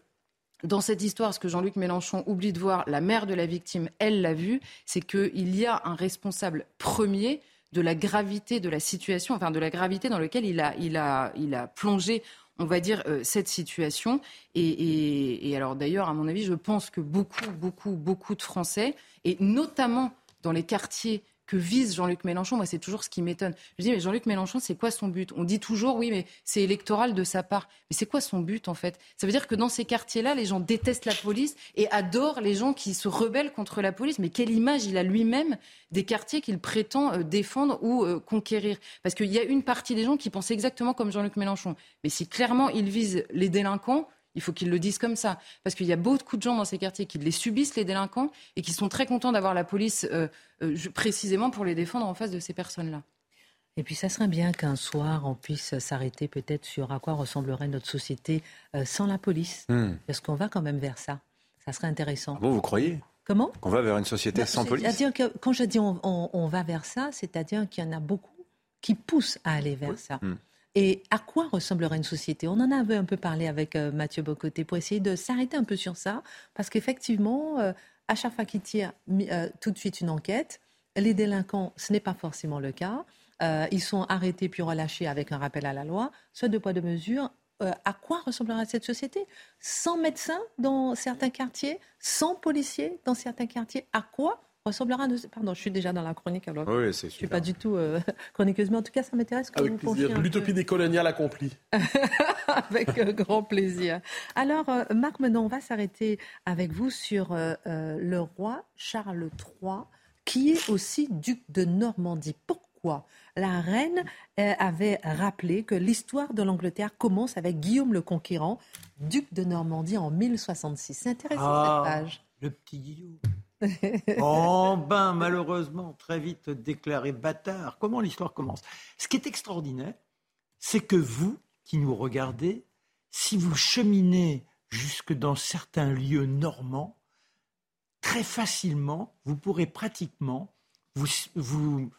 dans cette histoire, ce que Jean-Luc Mélenchon oublie de voir, la mère de la victime, elle l'a vu, c'est qu'il y a un responsable premier de la gravité de la situation, enfin de la gravité dans laquelle il a, plongé on va dire, euh, cette situation. Et alors d'ailleurs, à mon avis, je pense que beaucoup, beaucoup, beaucoup de Français, et notamment dans les quartiers que vise Jean-Luc Mélenchon. Moi, c'est toujours ce qui m'étonne. Je dis, mais Jean-Luc Mélenchon, c'est quoi son but? On dit toujours, oui, mais c'est électoral de sa part. Mais c'est quoi son but, en fait? Ça veut dire que dans ces quartiers-là, les gens détestent la police et adorent les gens qui se rebellent contre la police. Mais quelle image il a lui-même des quartiers qu'il prétend euh, défendre ou euh, conquérir? Parce qu'il y a une partie des gens qui pensent exactement comme Jean-Luc Mélenchon. Mais si clairement il vise les délinquants, il faut qu'ils le disent comme ça. Parce qu'il y a beaucoup de gens dans ces quartiers qui les subissent, les délinquants, et qui sont très contents d'avoir la police euh, euh, précisément pour les défendre en face de ces personnes-là. Et puis ça serait bien qu'un soir, on puisse s'arrêter peut-être sur à quoi ressemblerait notre société euh, sans la police. Hmm. Parce qu'on va quand même vers ça. Ça serait intéressant. Ah bon, vous croyez? Comment? Qu'on va vers une société bah, sans police? dire que quand je dis on, va vers ça, c'est-à-dire qu'il y en a beaucoup qui poussent à aller vers ça. Hmm. Et à quoi ressemblerait une société? On en avait un peu parlé avec euh, Mathieu Bocoté pour essayer de s'arrêter un peu sur ça, parce qu'effectivement, euh, à chaque fois qu'il tire euh, tout de suite une enquête, les délinquants, ce n'est pas forcément le cas. ils sont arrêtés puis relâchés avec un rappel à la loi. Soit de poids de mesure. à quoi ressemblerait cette société? Sans médecins dans certains quartiers, sans policiers dans certains quartiers? À quoi ressemblera à Pardon, je suis déjà dans la chronique alors. Oui, c'est Je suis pas du tout euh, chroniqueuse, mais en tout cas, ça m'intéresse que Avec plaisir. L'utopie des coloniales accomplie. avec euh, grand plaisir. Alors, euh, Marc, maintenant, on va s'arrêter avec vous sur le roi Charles III, qui est aussi duc de Normandie. Pourquoi la reine avait rappelé que l'histoire de l'Angleterre commence avec Guillaume le Conquérant, duc de Normandie en 1066. C'est intéressant ah, cette page. Le petit Guillaume. Oh ben, malheureusement, très vite déclaré bâtard. Comment l'histoire commence? Ce qui est extraordinaire, c'est que vous, qui nous regardez, si vous cheminez jusque dans certains lieux normands, très facilement, vous pourrez pratiquement vous, vous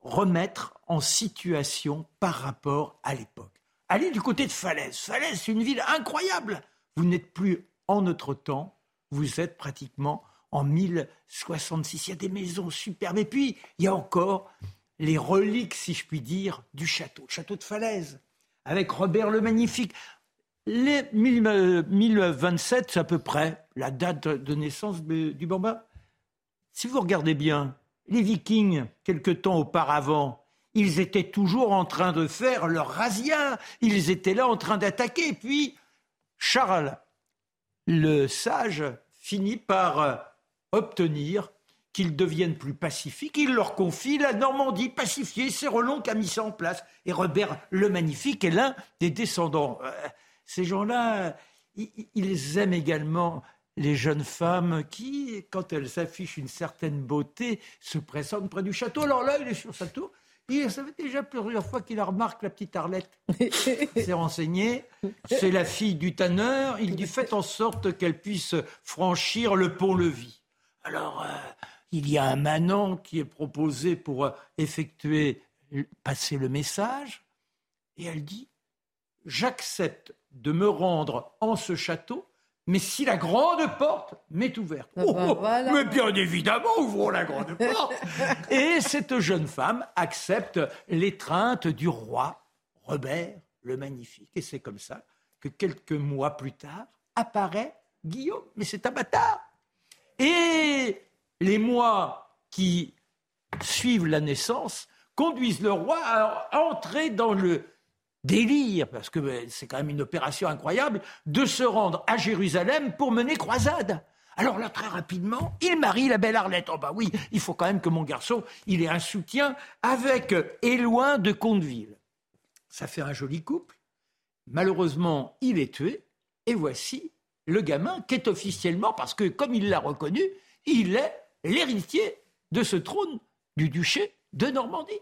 remettre en situation par rapport à l'époque. Allez du côté de Falaise. Falaise, c'est une ville incroyable. Vous n'êtes plus en notre temps, vous êtes pratiquement en 1066. Il y a des maisons superbes. Et puis, il y a encore les reliques, si je puis dire, du château, le château de Falaise, avec Robert le Magnifique. Les 1027, c'est à peu près la date de naissance du bambin. Si vous regardez bien, les Vikings, quelque temps auparavant, ils étaient toujours en train de faire leur razzia. Ils étaient là en train d'attaquer. Puis, Charles, le sage, finit par obtenir qu'ils deviennent plus pacifiques. Il leur confie la Normandie pacifiée. C'est Roland qui a mis ça en place. Et Robert le Magnifique est l'un des descendants. Euh, ces gens-là, ils aiment également les jeunes femmes qui, quand elles affichent une certaine beauté, se présentent près du château. Alors là, il est sur sa tour. Il, ça fait déjà plusieurs fois qu'il remarque la petite Arlette. Il s'est renseigné. C'est la fille du tanneur. Il dit faites en sorte qu'elle puisse franchir le pont-levis. Alors, euh, il y a un manant qui est proposé pour euh, effectuer, passer le message, et elle dit J'accepte de me rendre en ce château, mais si la grande porte m'est ouverte. Ah bah oh, mais bien évidemment, ouvrons la grande porte. et cette jeune femme accepte l'étreinte du roi Robert le Magnifique. Et c'est comme ça que quelques mois plus tard apparaît Guillaume. Mais c'est un bâtard et les mois qui suivent la naissance conduisent le roi à entrer dans le délire, parce que ben, c'est quand même une opération incroyable, de se rendre à Jérusalem pour mener croisade. Alors là, très rapidement, il marie la belle Arlette. Oh bah oui, il faut quand même que mon garçon, il ait un soutien avec Éloin de Conteville. Ça fait un joli couple. Malheureusement, il est tué. Et voici le gamin qui est officiellement, parce que comme il l'a reconnu, il est l'héritier de ce trône du duché de Normandie.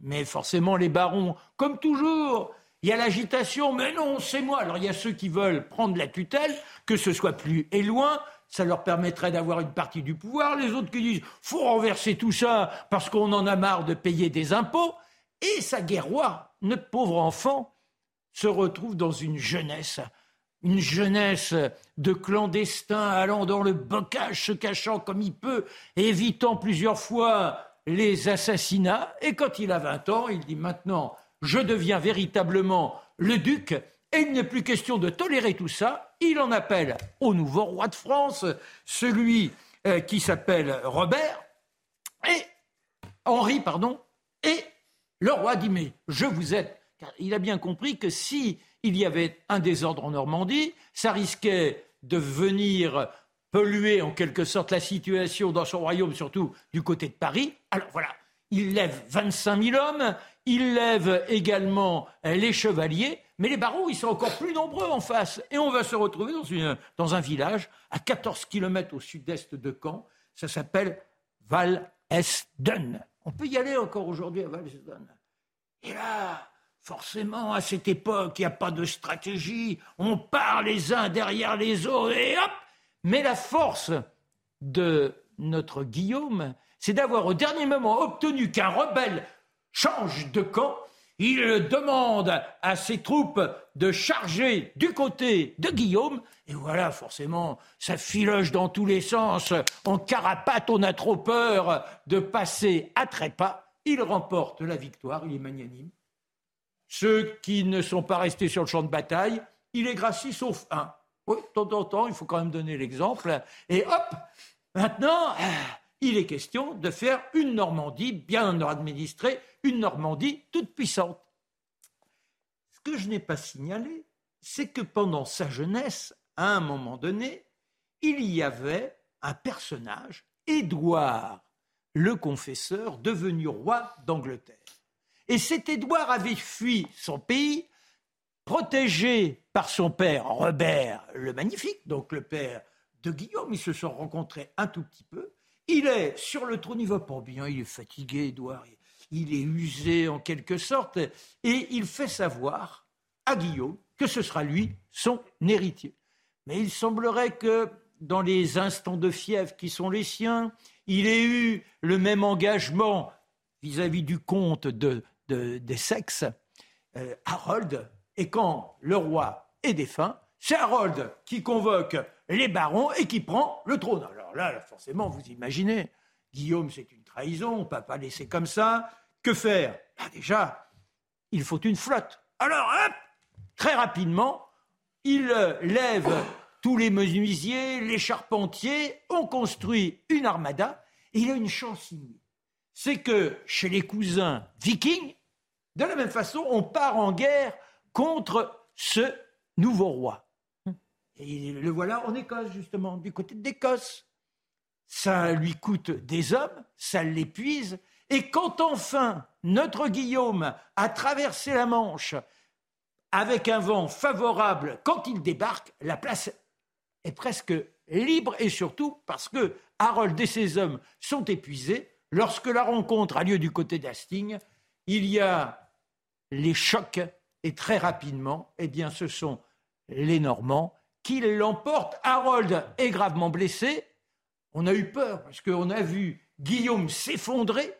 Mais forcément, les barons, comme toujours, il y a l'agitation, mais non, c'est moi. Alors il y a ceux qui veulent prendre la tutelle, que ce soit plus et loin, ça leur permettrait d'avoir une partie du pouvoir. Les autres qui disent, faut renverser tout ça parce qu'on en a marre de payer des impôts. Et sa guerroie, notre pauvre enfant, se retrouve dans une jeunesse une jeunesse de clandestins allant dans le bocage, se cachant comme il peut, évitant plusieurs fois les assassinats. Et quand il a 20 ans, il dit maintenant, je deviens véritablement le duc, et il n'est plus question de tolérer tout ça. Il en appelle au nouveau roi de France, celui euh, qui s'appelle Robert, et Henri, pardon, et le roi dit mais je vous aide. Car il a bien compris que si il y avait un désordre en Normandie, ça risquait de venir polluer en quelque sorte la situation dans son royaume, surtout du côté de Paris. Alors voilà, il lève 25 000 hommes, il lève également les chevaliers, mais les barons, ils sont encore plus nombreux en face. Et on va se retrouver dans, un village à 14 km au sud-est de Caen. Ça s'appelle Val-Esden. On peut y aller encore aujourd'hui à Val-Esden. Et là, forcément, à cette époque, il n'y a pas de stratégie. On part les uns derrière les autres et hop Mais la force de notre Guillaume, c'est d'avoir au dernier moment obtenu qu'un rebelle change de camp il demande à ses troupes de charger du côté de Guillaume. Et voilà, forcément, ça filoche dans tous les sens. En carapate, on a trop peur de passer à trépas. Il remporte la victoire, il est magnanime. Ceux qui ne sont pas restés sur le champ de bataille, il est gracié sauf un. Oui, de temps en temps, il faut quand même donner l'exemple. Et hop, maintenant, ah, il est question de faire une Normandie bien administrée, une Normandie toute puissante. Ce que je n'ai pas signalé, c'est que pendant sa jeunesse, à un moment donné, il y avait un personnage, Édouard le confesseur, devenu roi d'Angleterre. Et cet Édouard avait fui son pays, protégé par son père Robert le Magnifique, donc le père de Guillaume. Ils se sont rencontrés un tout petit peu. Il est sur le trône, il va pas bien, il est fatigué, Édouard il est usé en quelque sorte, et il fait savoir à Guillaume que ce sera lui son héritier. Mais il semblerait que dans les instants de fièvre qui sont les siens, il ait eu le même engagement vis-à-vis du comte de, des sexes, euh, Harold, et quand le roi est défunt, c'est Harold qui convoque les barons et qui prend le trône. Alors là, forcément, vous imaginez, Guillaume, c'est une trahison, on ne peut pas laisser comme ça. Que faire? Ah, Déjà, il faut une flotte. Alors, hop, très rapidement, il lève tous les menuisiers, les charpentiers, on construit une armada, et il a une chance inouïe. C'est que chez les cousins vikings, de la même façon, on part en guerre contre ce nouveau roi. Et le voilà en Écosse, justement, du côté d'Écosse. Ça lui coûte des hommes, ça l'épuise, et quand enfin notre Guillaume a traversé la Manche avec un vent favorable, quand il débarque, la place est presque libre et surtout parce que Harold et ses hommes sont épuisés. Lorsque la rencontre a lieu du côté d'Hastings, il y a les chocs et très rapidement, eh bien, ce sont les Normands qui l'emportent. Harold est gravement blessé. On a eu peur parce qu'on a vu Guillaume s'effondrer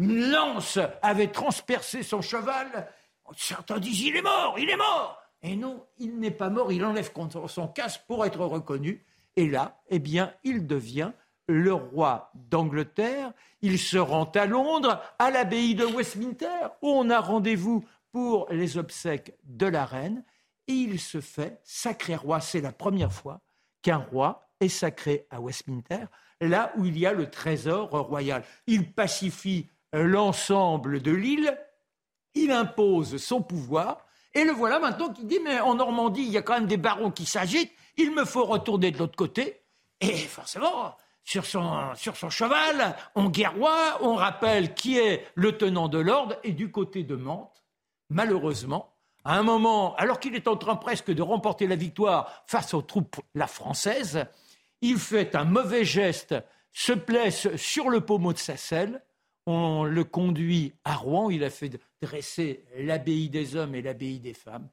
une lance avait transpercé son cheval. Certains disent il est mort, il est mort. Et non, il n'est pas mort, il enlève son casque pour être reconnu. Et là, eh bien, il devient le roi d'Angleterre. Il se rend à Londres, à l'abbaye de Westminster, où on a rendez-vous pour les obsèques de la reine. Et il se fait sacré roi. C'est la première fois qu'un roi est sacré à Westminster, là où il y a le trésor royal. Il pacifie l'ensemble de l'île, il impose son pouvoir, et le voilà maintenant qui dit, mais en Normandie, il y a quand même des barons qui s'agitent, il me faut retourner de l'autre côté, et forcément, sur son, cheval, on guerroie, on rappelle qui est le tenant de l'ordre, et du côté de Mantes, malheureusement, à un moment, alors qu'il est en train presque de remporter la victoire face aux troupes la françaises, il fait un mauvais geste, se blesse sur le pommeau de sa selle, on le conduit à Rouen, il a fait dresser l'abbaye des hommes et l'abbaye des femmes,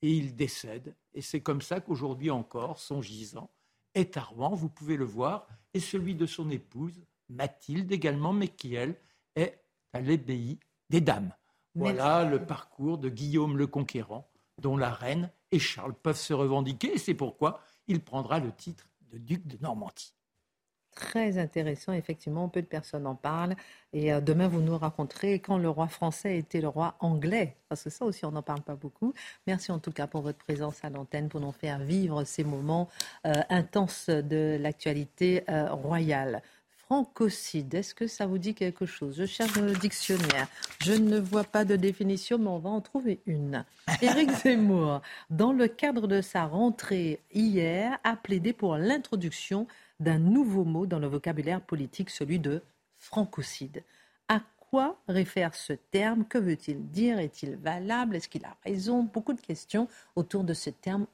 et il décède. Et c'est comme ça qu'aujourd'hui encore, son gisant est à Rouen, vous pouvez le voir, et celui de son épouse, Mathilde également, mais qui, elle, est à l'abbaye des dames. Voilà le parcours de Guillaume le Conquérant, dont la reine et Charles peuvent se revendiquer, et c'est pourquoi il prendra le titre de duc de Normandie. Très intéressant, effectivement, peu de personnes en parlent. Et euh, demain, vous nous raconterez quand le roi français était le roi anglais, parce que ça aussi, on n'en parle pas beaucoup. Merci en tout cas pour votre présence à l'antenne, pour nous faire vivre ces moments euh, intenses de l'actualité euh, royale. francocide. Est-ce que ça vous dit quelque chose? Je cherche dans le dictionnaire. Je ne vois pas de définition, mais on va en trouver une. Éric Zemmour, dans le cadre de sa rentrée hier, a plaidé pour l'introduction d'un nouveau mot dans le vocabulaire politique, celui de francocide. À quoi réfère ce terme? Que veut-il dire? Est-il valable? Est-ce qu'il a raison? Beaucoup de questions autour de ce terme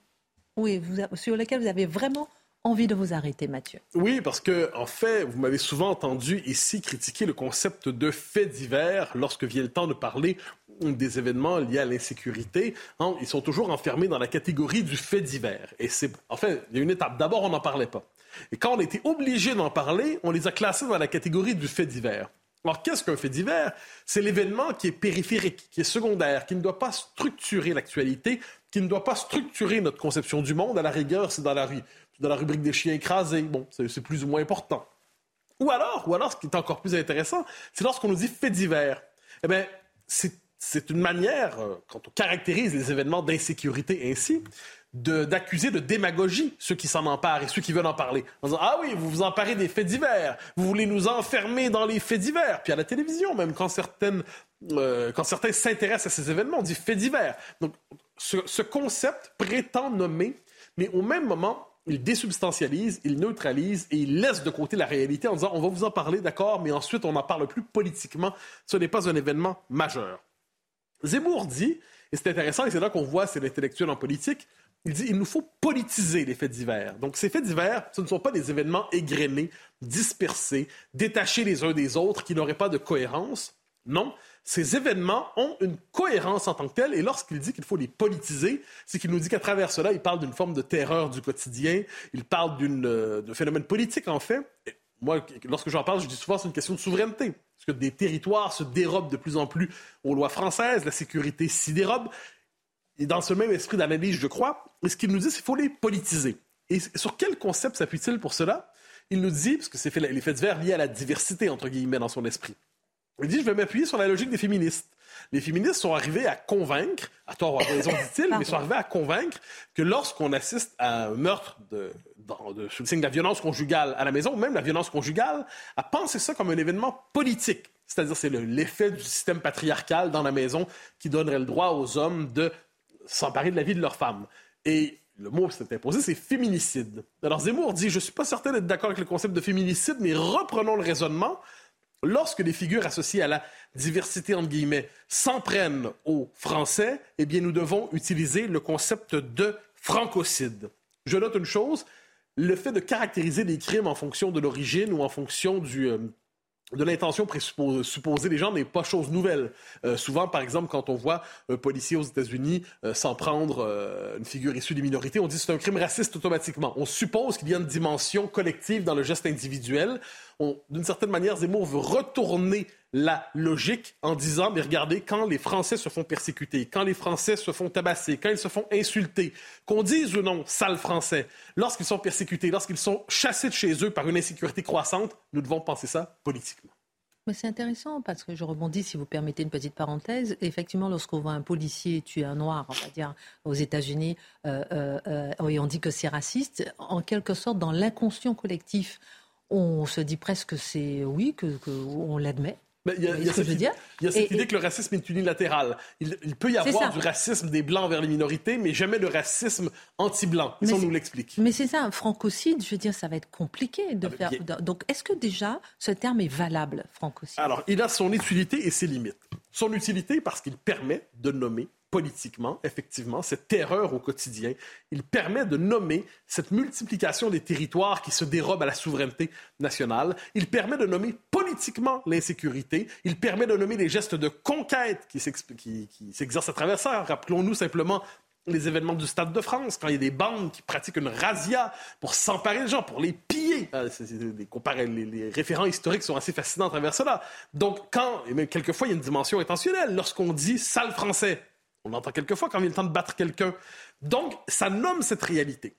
oui, sur lesquelles vous avez vraiment envie de vous arrêter, Mathieu. Oui, parce que, en fait, vous m'avez souvent entendu ici critiquer le concept de fait divers lorsque vient le temps de parler des événements liés à l'insécurité. Hein, ils sont toujours enfermés dans la catégorie du fait divers. Et c'est, en fait, il y a une étape. D'abord, on n'en parlait pas. Et quand on était obligé d'en parler, on les a classés dans la catégorie du fait divers. Alors, qu'est-ce qu'un fait divers? C'est l'événement qui est périphérique, qui est secondaire, qui ne doit pas structurer l'actualité, qui ne doit pas structurer notre conception du monde. À la rigueur, c'est dans la rubrique des chiens écrasés. Bon, c'est plus ou moins important. Ou alors, ou alors, ce qui est encore plus intéressant, c'est lorsqu'on nous dit fait divers. Eh bien, c'est une manière, euh, quand on caractérise les événements d'insécurité ainsi, d'accuser de, démagogie ceux qui s'en emparent et ceux qui veulent en parler. En disant Ah oui, vous vous emparez des faits divers, vous voulez nous enfermer dans les faits divers. Puis à la télévision, même, quand, certaines, euh, quand certains s'intéressent à ces événements, on dit faits divers. Donc ce, ce concept prétend nommer, mais au même moment, il désubstantialise, il neutralise et il laisse de côté la réalité en disant on va vous en parler, d'accord, mais ensuite on n'en parle plus politiquement. Ce n'est pas un événement majeur. Zemmour dit, et c'est intéressant, et c'est là qu'on voit c'est l'intellectuel en politique, il dit il nous faut politiser les faits divers. Donc ces faits divers, ce ne sont pas des événements égrenés, dispersés, détachés les uns des autres, qui n'auraient pas de cohérence. Non, ces événements ont une cohérence en tant que telle, et lorsqu'il dit qu'il faut les politiser, c'est qu'il nous dit qu'à travers cela, il parle d'une forme de terreur du quotidien, il parle euh, d'un phénomène politique, en fait. moi, lorsque j'en parle, je dis souvent c'est une question de souveraineté, parce que des territoires se dérobent de plus en plus aux lois françaises, la sécurité s'y dérobe, et dans ce même esprit d'analyse, je crois, et ce qu'il nous dit, c'est qu'il faut les politiser. Et sur quel concept s'appuie-t-il pour cela? Il nous dit, parce que c'est les faits divers liés à la diversité, entre guillemets, dans son esprit. Il dit, je vais m'appuyer sur la logique des féministes. Les féministes sont arrivés à convaincre, à tort ou à raison, dit-il, mais sont arrivés à convaincre que lorsqu'on assiste à un meurtre de, de, sous le signe de la violence conjugale à la maison, ou même la violence conjugale, à penser ça comme un événement politique. C'est-à-dire, c'est l'effet du système patriarcal dans la maison qui donnerait le droit aux hommes de s'emparer de la vie de leur femme. Et le mot qui s'est imposé, c'est féminicide. Alors Zemmour dit, je ne suis pas certain d'être d'accord avec le concept de féminicide, mais reprenons le raisonnement. Lorsque les figures associées à la diversité, entre guillemets, s'en prennent aux Français, eh bien, nous devons utiliser le concept de francocide. Je note une chose, le fait de caractériser les crimes en fonction de l'origine ou en fonction du, euh, de l'intention supposée des gens n'est pas chose nouvelle. Euh, souvent, par exemple, quand on voit un policier aux États-Unis euh, s'en prendre euh, une figure issue des minorités, on dit c'est un crime raciste automatiquement. On suppose qu'il y a une dimension collective dans le geste individuel. D'une certaine manière, Zemmour veut retourner la logique en disant, mais regardez, quand les Français se font persécuter, quand les Français se font tabasser, quand ils se font insulter, qu'on dise ou non sale français, lorsqu'ils sont persécutés, lorsqu'ils sont chassés de chez eux par une insécurité croissante, nous devons penser ça politiquement. Mais c'est intéressant parce que je rebondis, si vous permettez une petite parenthèse. Effectivement, lorsqu'on voit un policier tuer un noir, on va dire, aux États-Unis, euh, euh, euh, et on dit que c'est raciste, en quelque sorte, dans l'inconscient collectif, on se dit presque c'est oui, que, que on l'admet. Il y a, cette, idée que le racisme est unilatéral. Il, peut y avoir du racisme des Blancs vers les minorités, mais jamais de racisme anti-blanc. Ça, on nous l'explique. Mais c'est ça, un francocide, je veux dire, ça va être compliqué de ah, faire. Donc, est-ce que déjà, ce terme est valable, francocide? Alors, il a son utilité et ses limites. Son utilité parce qu'il permet de nommer politiquement, effectivement, cette terreur au quotidien. Il permet de nommer cette multiplication des territoires qui se dérobent à la souveraineté nationale. Il permet de nommer politiquement l'insécurité. Il permet de nommer les gestes de conquête qui s'exercent à travers ça. Rappelons-nous simplement les événements du Stade de France, quand il y a des bandes qui pratiquent une razzia pour s'emparer des gens, pour les piller. Les, les, référents historiques sont assez fascinants à travers cela. Donc, quand, et même quelquefois, il y a une dimension intentionnelle. Lorsqu'on dit sale français, on l'entend quelquefois quand il le temps de battre quelqu'un. Donc, ça nomme cette réalité.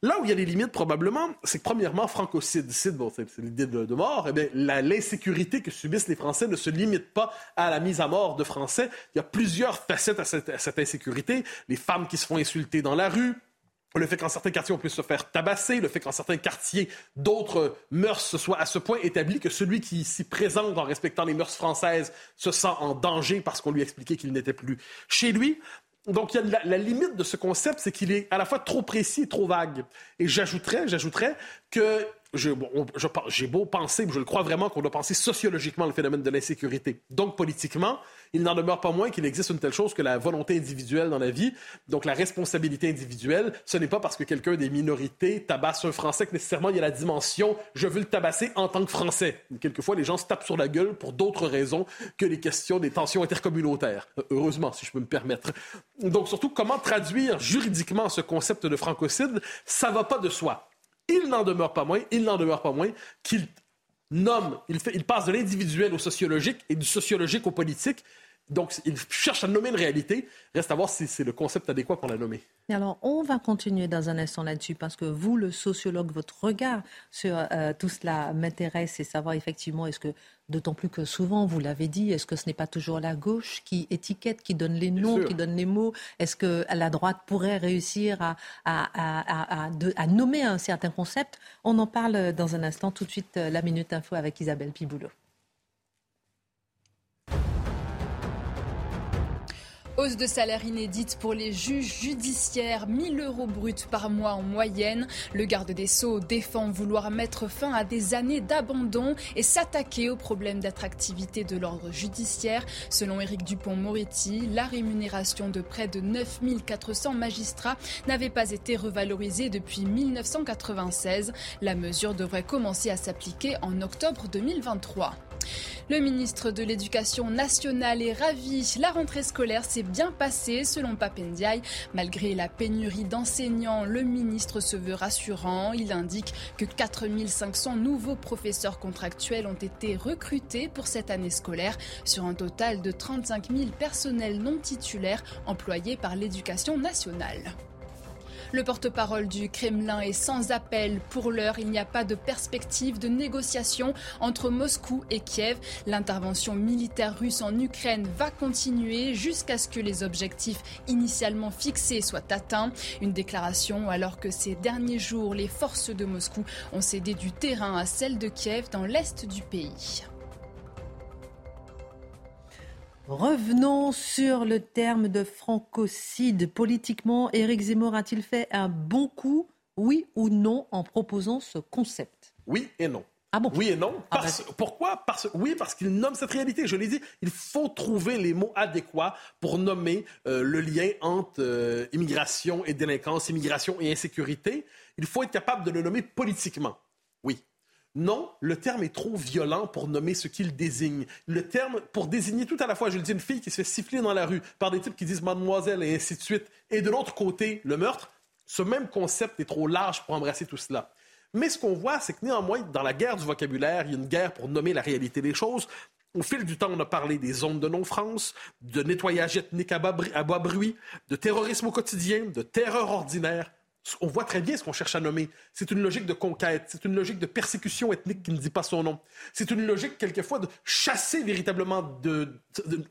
Là où il y a les limites, probablement, c'est que premièrement, francocide, c'est l'idée de, mort, eh l'insécurité que subissent les Français ne se limite pas à la mise à mort de Français. Il y a plusieurs facettes à cette, à cette insécurité. Les femmes qui se font insulter dans la rue, le fait qu'en certains quartiers, on puisse se faire tabasser, le fait qu'en certains quartiers, d'autres mœurs se soient à ce point établies que celui qui s'y présente en respectant les mœurs françaises se sent en danger parce qu'on lui a expliqué qu'il n'était plus chez lui. Donc, il y a la, limite de ce concept, c'est qu'il est à la fois trop précis et trop vague. Et j'ajouterais, j'ajouterais que j'ai beau penser, je le crois vraiment qu'on doit penser sociologiquement le phénomène de l'insécurité. Donc, politiquement, il n'en demeure pas moins qu'il existe une telle chose que la volonté individuelle dans la vie. Donc, la responsabilité individuelle, ce n'est pas parce que quelqu'un des minorités tabasse un Français que nécessairement il y a la dimension je veux le tabasser en tant que Français. Quelquefois, les gens se tapent sur la gueule pour d'autres raisons que les questions des tensions intercommunautaires. Heureusement, si je peux me permettre. Donc, surtout, comment traduire juridiquement ce concept de francocide, ça va pas de soi il n'en demeure pas moins, il n'en demeure pas moins qu'il nomme, il, passe de l'individuel au sociologique et du sociologique au politique. Donc, il cherche à nommer une réalité. Reste à voir si c'est le concept adéquat pour la nommer. alors, on va continuer dans un instant là-dessus parce que vous, le sociologue, votre regard sur euh, tout cela m'intéresse et savoir effectivement est-ce que D'autant plus que souvent, vous l'avez dit, est-ce que ce n'est pas toujours la gauche qui étiquette, qui donne les noms, qui donne les mots? Est-ce que la droite pourrait réussir à, à, nommer un certain concept? On en parle dans un instant. Tout de suite, la Minute Info avec Isabelle Piboulot. Hausse de salaire inédite pour les juges judiciaires, 1000 euros bruts par mois en moyenne. Le garde des Sceaux défend vouloir mettre fin à des années d'abandon et s'attaquer aux problèmes d'attractivité de l'ordre judiciaire. Selon Éric Dupont-Moretti, la rémunération de près de 9400 magistrats n'avait pas été revalorisée depuis 1996. La mesure devrait commencer à s'appliquer en octobre 2023. Le ministre de l'Éducation nationale est ravi. La rentrée scolaire s'est bien passée selon Papendiaï. Malgré la pénurie d'enseignants, le ministre se veut rassurant. Il indique que 4500 nouveaux professeurs contractuels ont été recrutés pour cette année scolaire sur un total de 35 000 personnels non titulaires employés par l'Éducation nationale. Le porte-parole du Kremlin est sans appel. Pour l'heure, il n'y a pas de perspective de négociation entre Moscou et Kiev. L'intervention militaire russe en Ukraine va continuer jusqu'à ce que les objectifs initialement fixés soient atteints. Une déclaration alors que ces derniers jours, les forces de Moscou ont cédé du terrain à celles de Kiev dans l'est du pays. Revenons sur le terme de francocide. Politiquement, Éric Zemmour a-t-il fait un bon coup, oui ou non, en proposant ce concept? Oui et non. Ah bon? Oui et non. Ah ben pourquoi? Parce, Oui, parce qu'il nomme cette réalité. Je l'ai dit, il faut trouver les mots adéquats pour nommer euh, le lien entre euh, immigration et délinquance, immigration et insécurité. Il faut être capable de le nommer politiquement. Oui. Non, le terme est trop violent pour nommer ce qu'il désigne. Le terme, pour désigner tout à la fois, je le dis, une fille qui se fait siffler dans la rue par des types qui disent mademoiselle et ainsi de suite, et de l'autre côté, le meurtre, ce même concept est trop large pour embrasser tout cela. Mais ce qu'on voit, c'est que néanmoins, dans la guerre du vocabulaire, il y a une guerre pour nommer la réalité des choses. Au fil du temps, on a parlé des zones de non-France, de nettoyage ethnique à bas bruit, de terrorisme au quotidien, de terreur ordinaire on voit très bien ce qu'on cherche à nommer. C'est une logique de conquête, c'est une logique de persécution ethnique qui ne dit pas son nom. C'est une logique, quelquefois, de chasser véritablement de...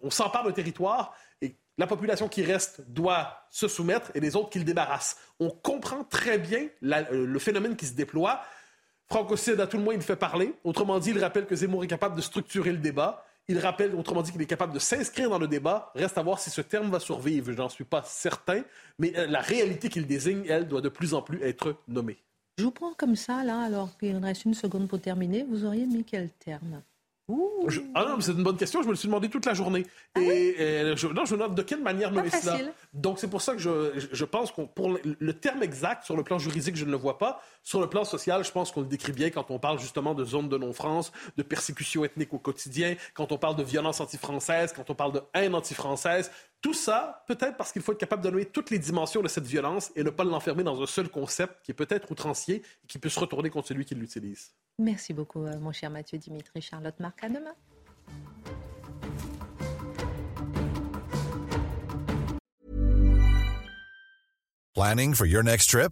on s'empare d'un territoire et la population qui reste doit se soumettre et les autres qui le débarrassent. On comprend très bien euh, le phénomène qui se déploie. Francocide, à tout le moins, il fait parler. Autrement dit, il rappelle que Zemmour est capable de structurer le débat. Il rappelle, autrement dit, qu'il est capable de s'inscrire dans le débat. Reste à voir si ce terme va survivre. Je n'en suis pas certain. Mais euh, la réalité qu'il désigne, elle, doit de plus en plus être nommée. Je vous prends comme ça, là, alors qu'il reste une seconde pour terminer. Vous auriez mis quel terme? Ah non, c'est une bonne question. Je me le suis demandé toute la journée. Ah et, je, non, je me demande de quelle manière nommer cela. Donc c'est pour ça que je, je pense qu'on pour le, terme exact sur le plan juridique, je ne le vois pas. Sur le plan social, je pense qu'on le décrit bien quand on parle justement de zone de non-France, de persécution ethnique au quotidien, quand on parle de violence anti-française, quand on parle de haine anti-française. Tout ça, peut-être parce qu'il faut être capable de nommer toutes les dimensions de cette violence et ne pas l'enfermer dans un seul concept qui est peut-être outrancier et qui peut se retourner contre celui qui l'utilise. Merci beaucoup, euh, mon cher Mathieu Dimitri. Charlotte Marc, à demain. Planning for your next trip?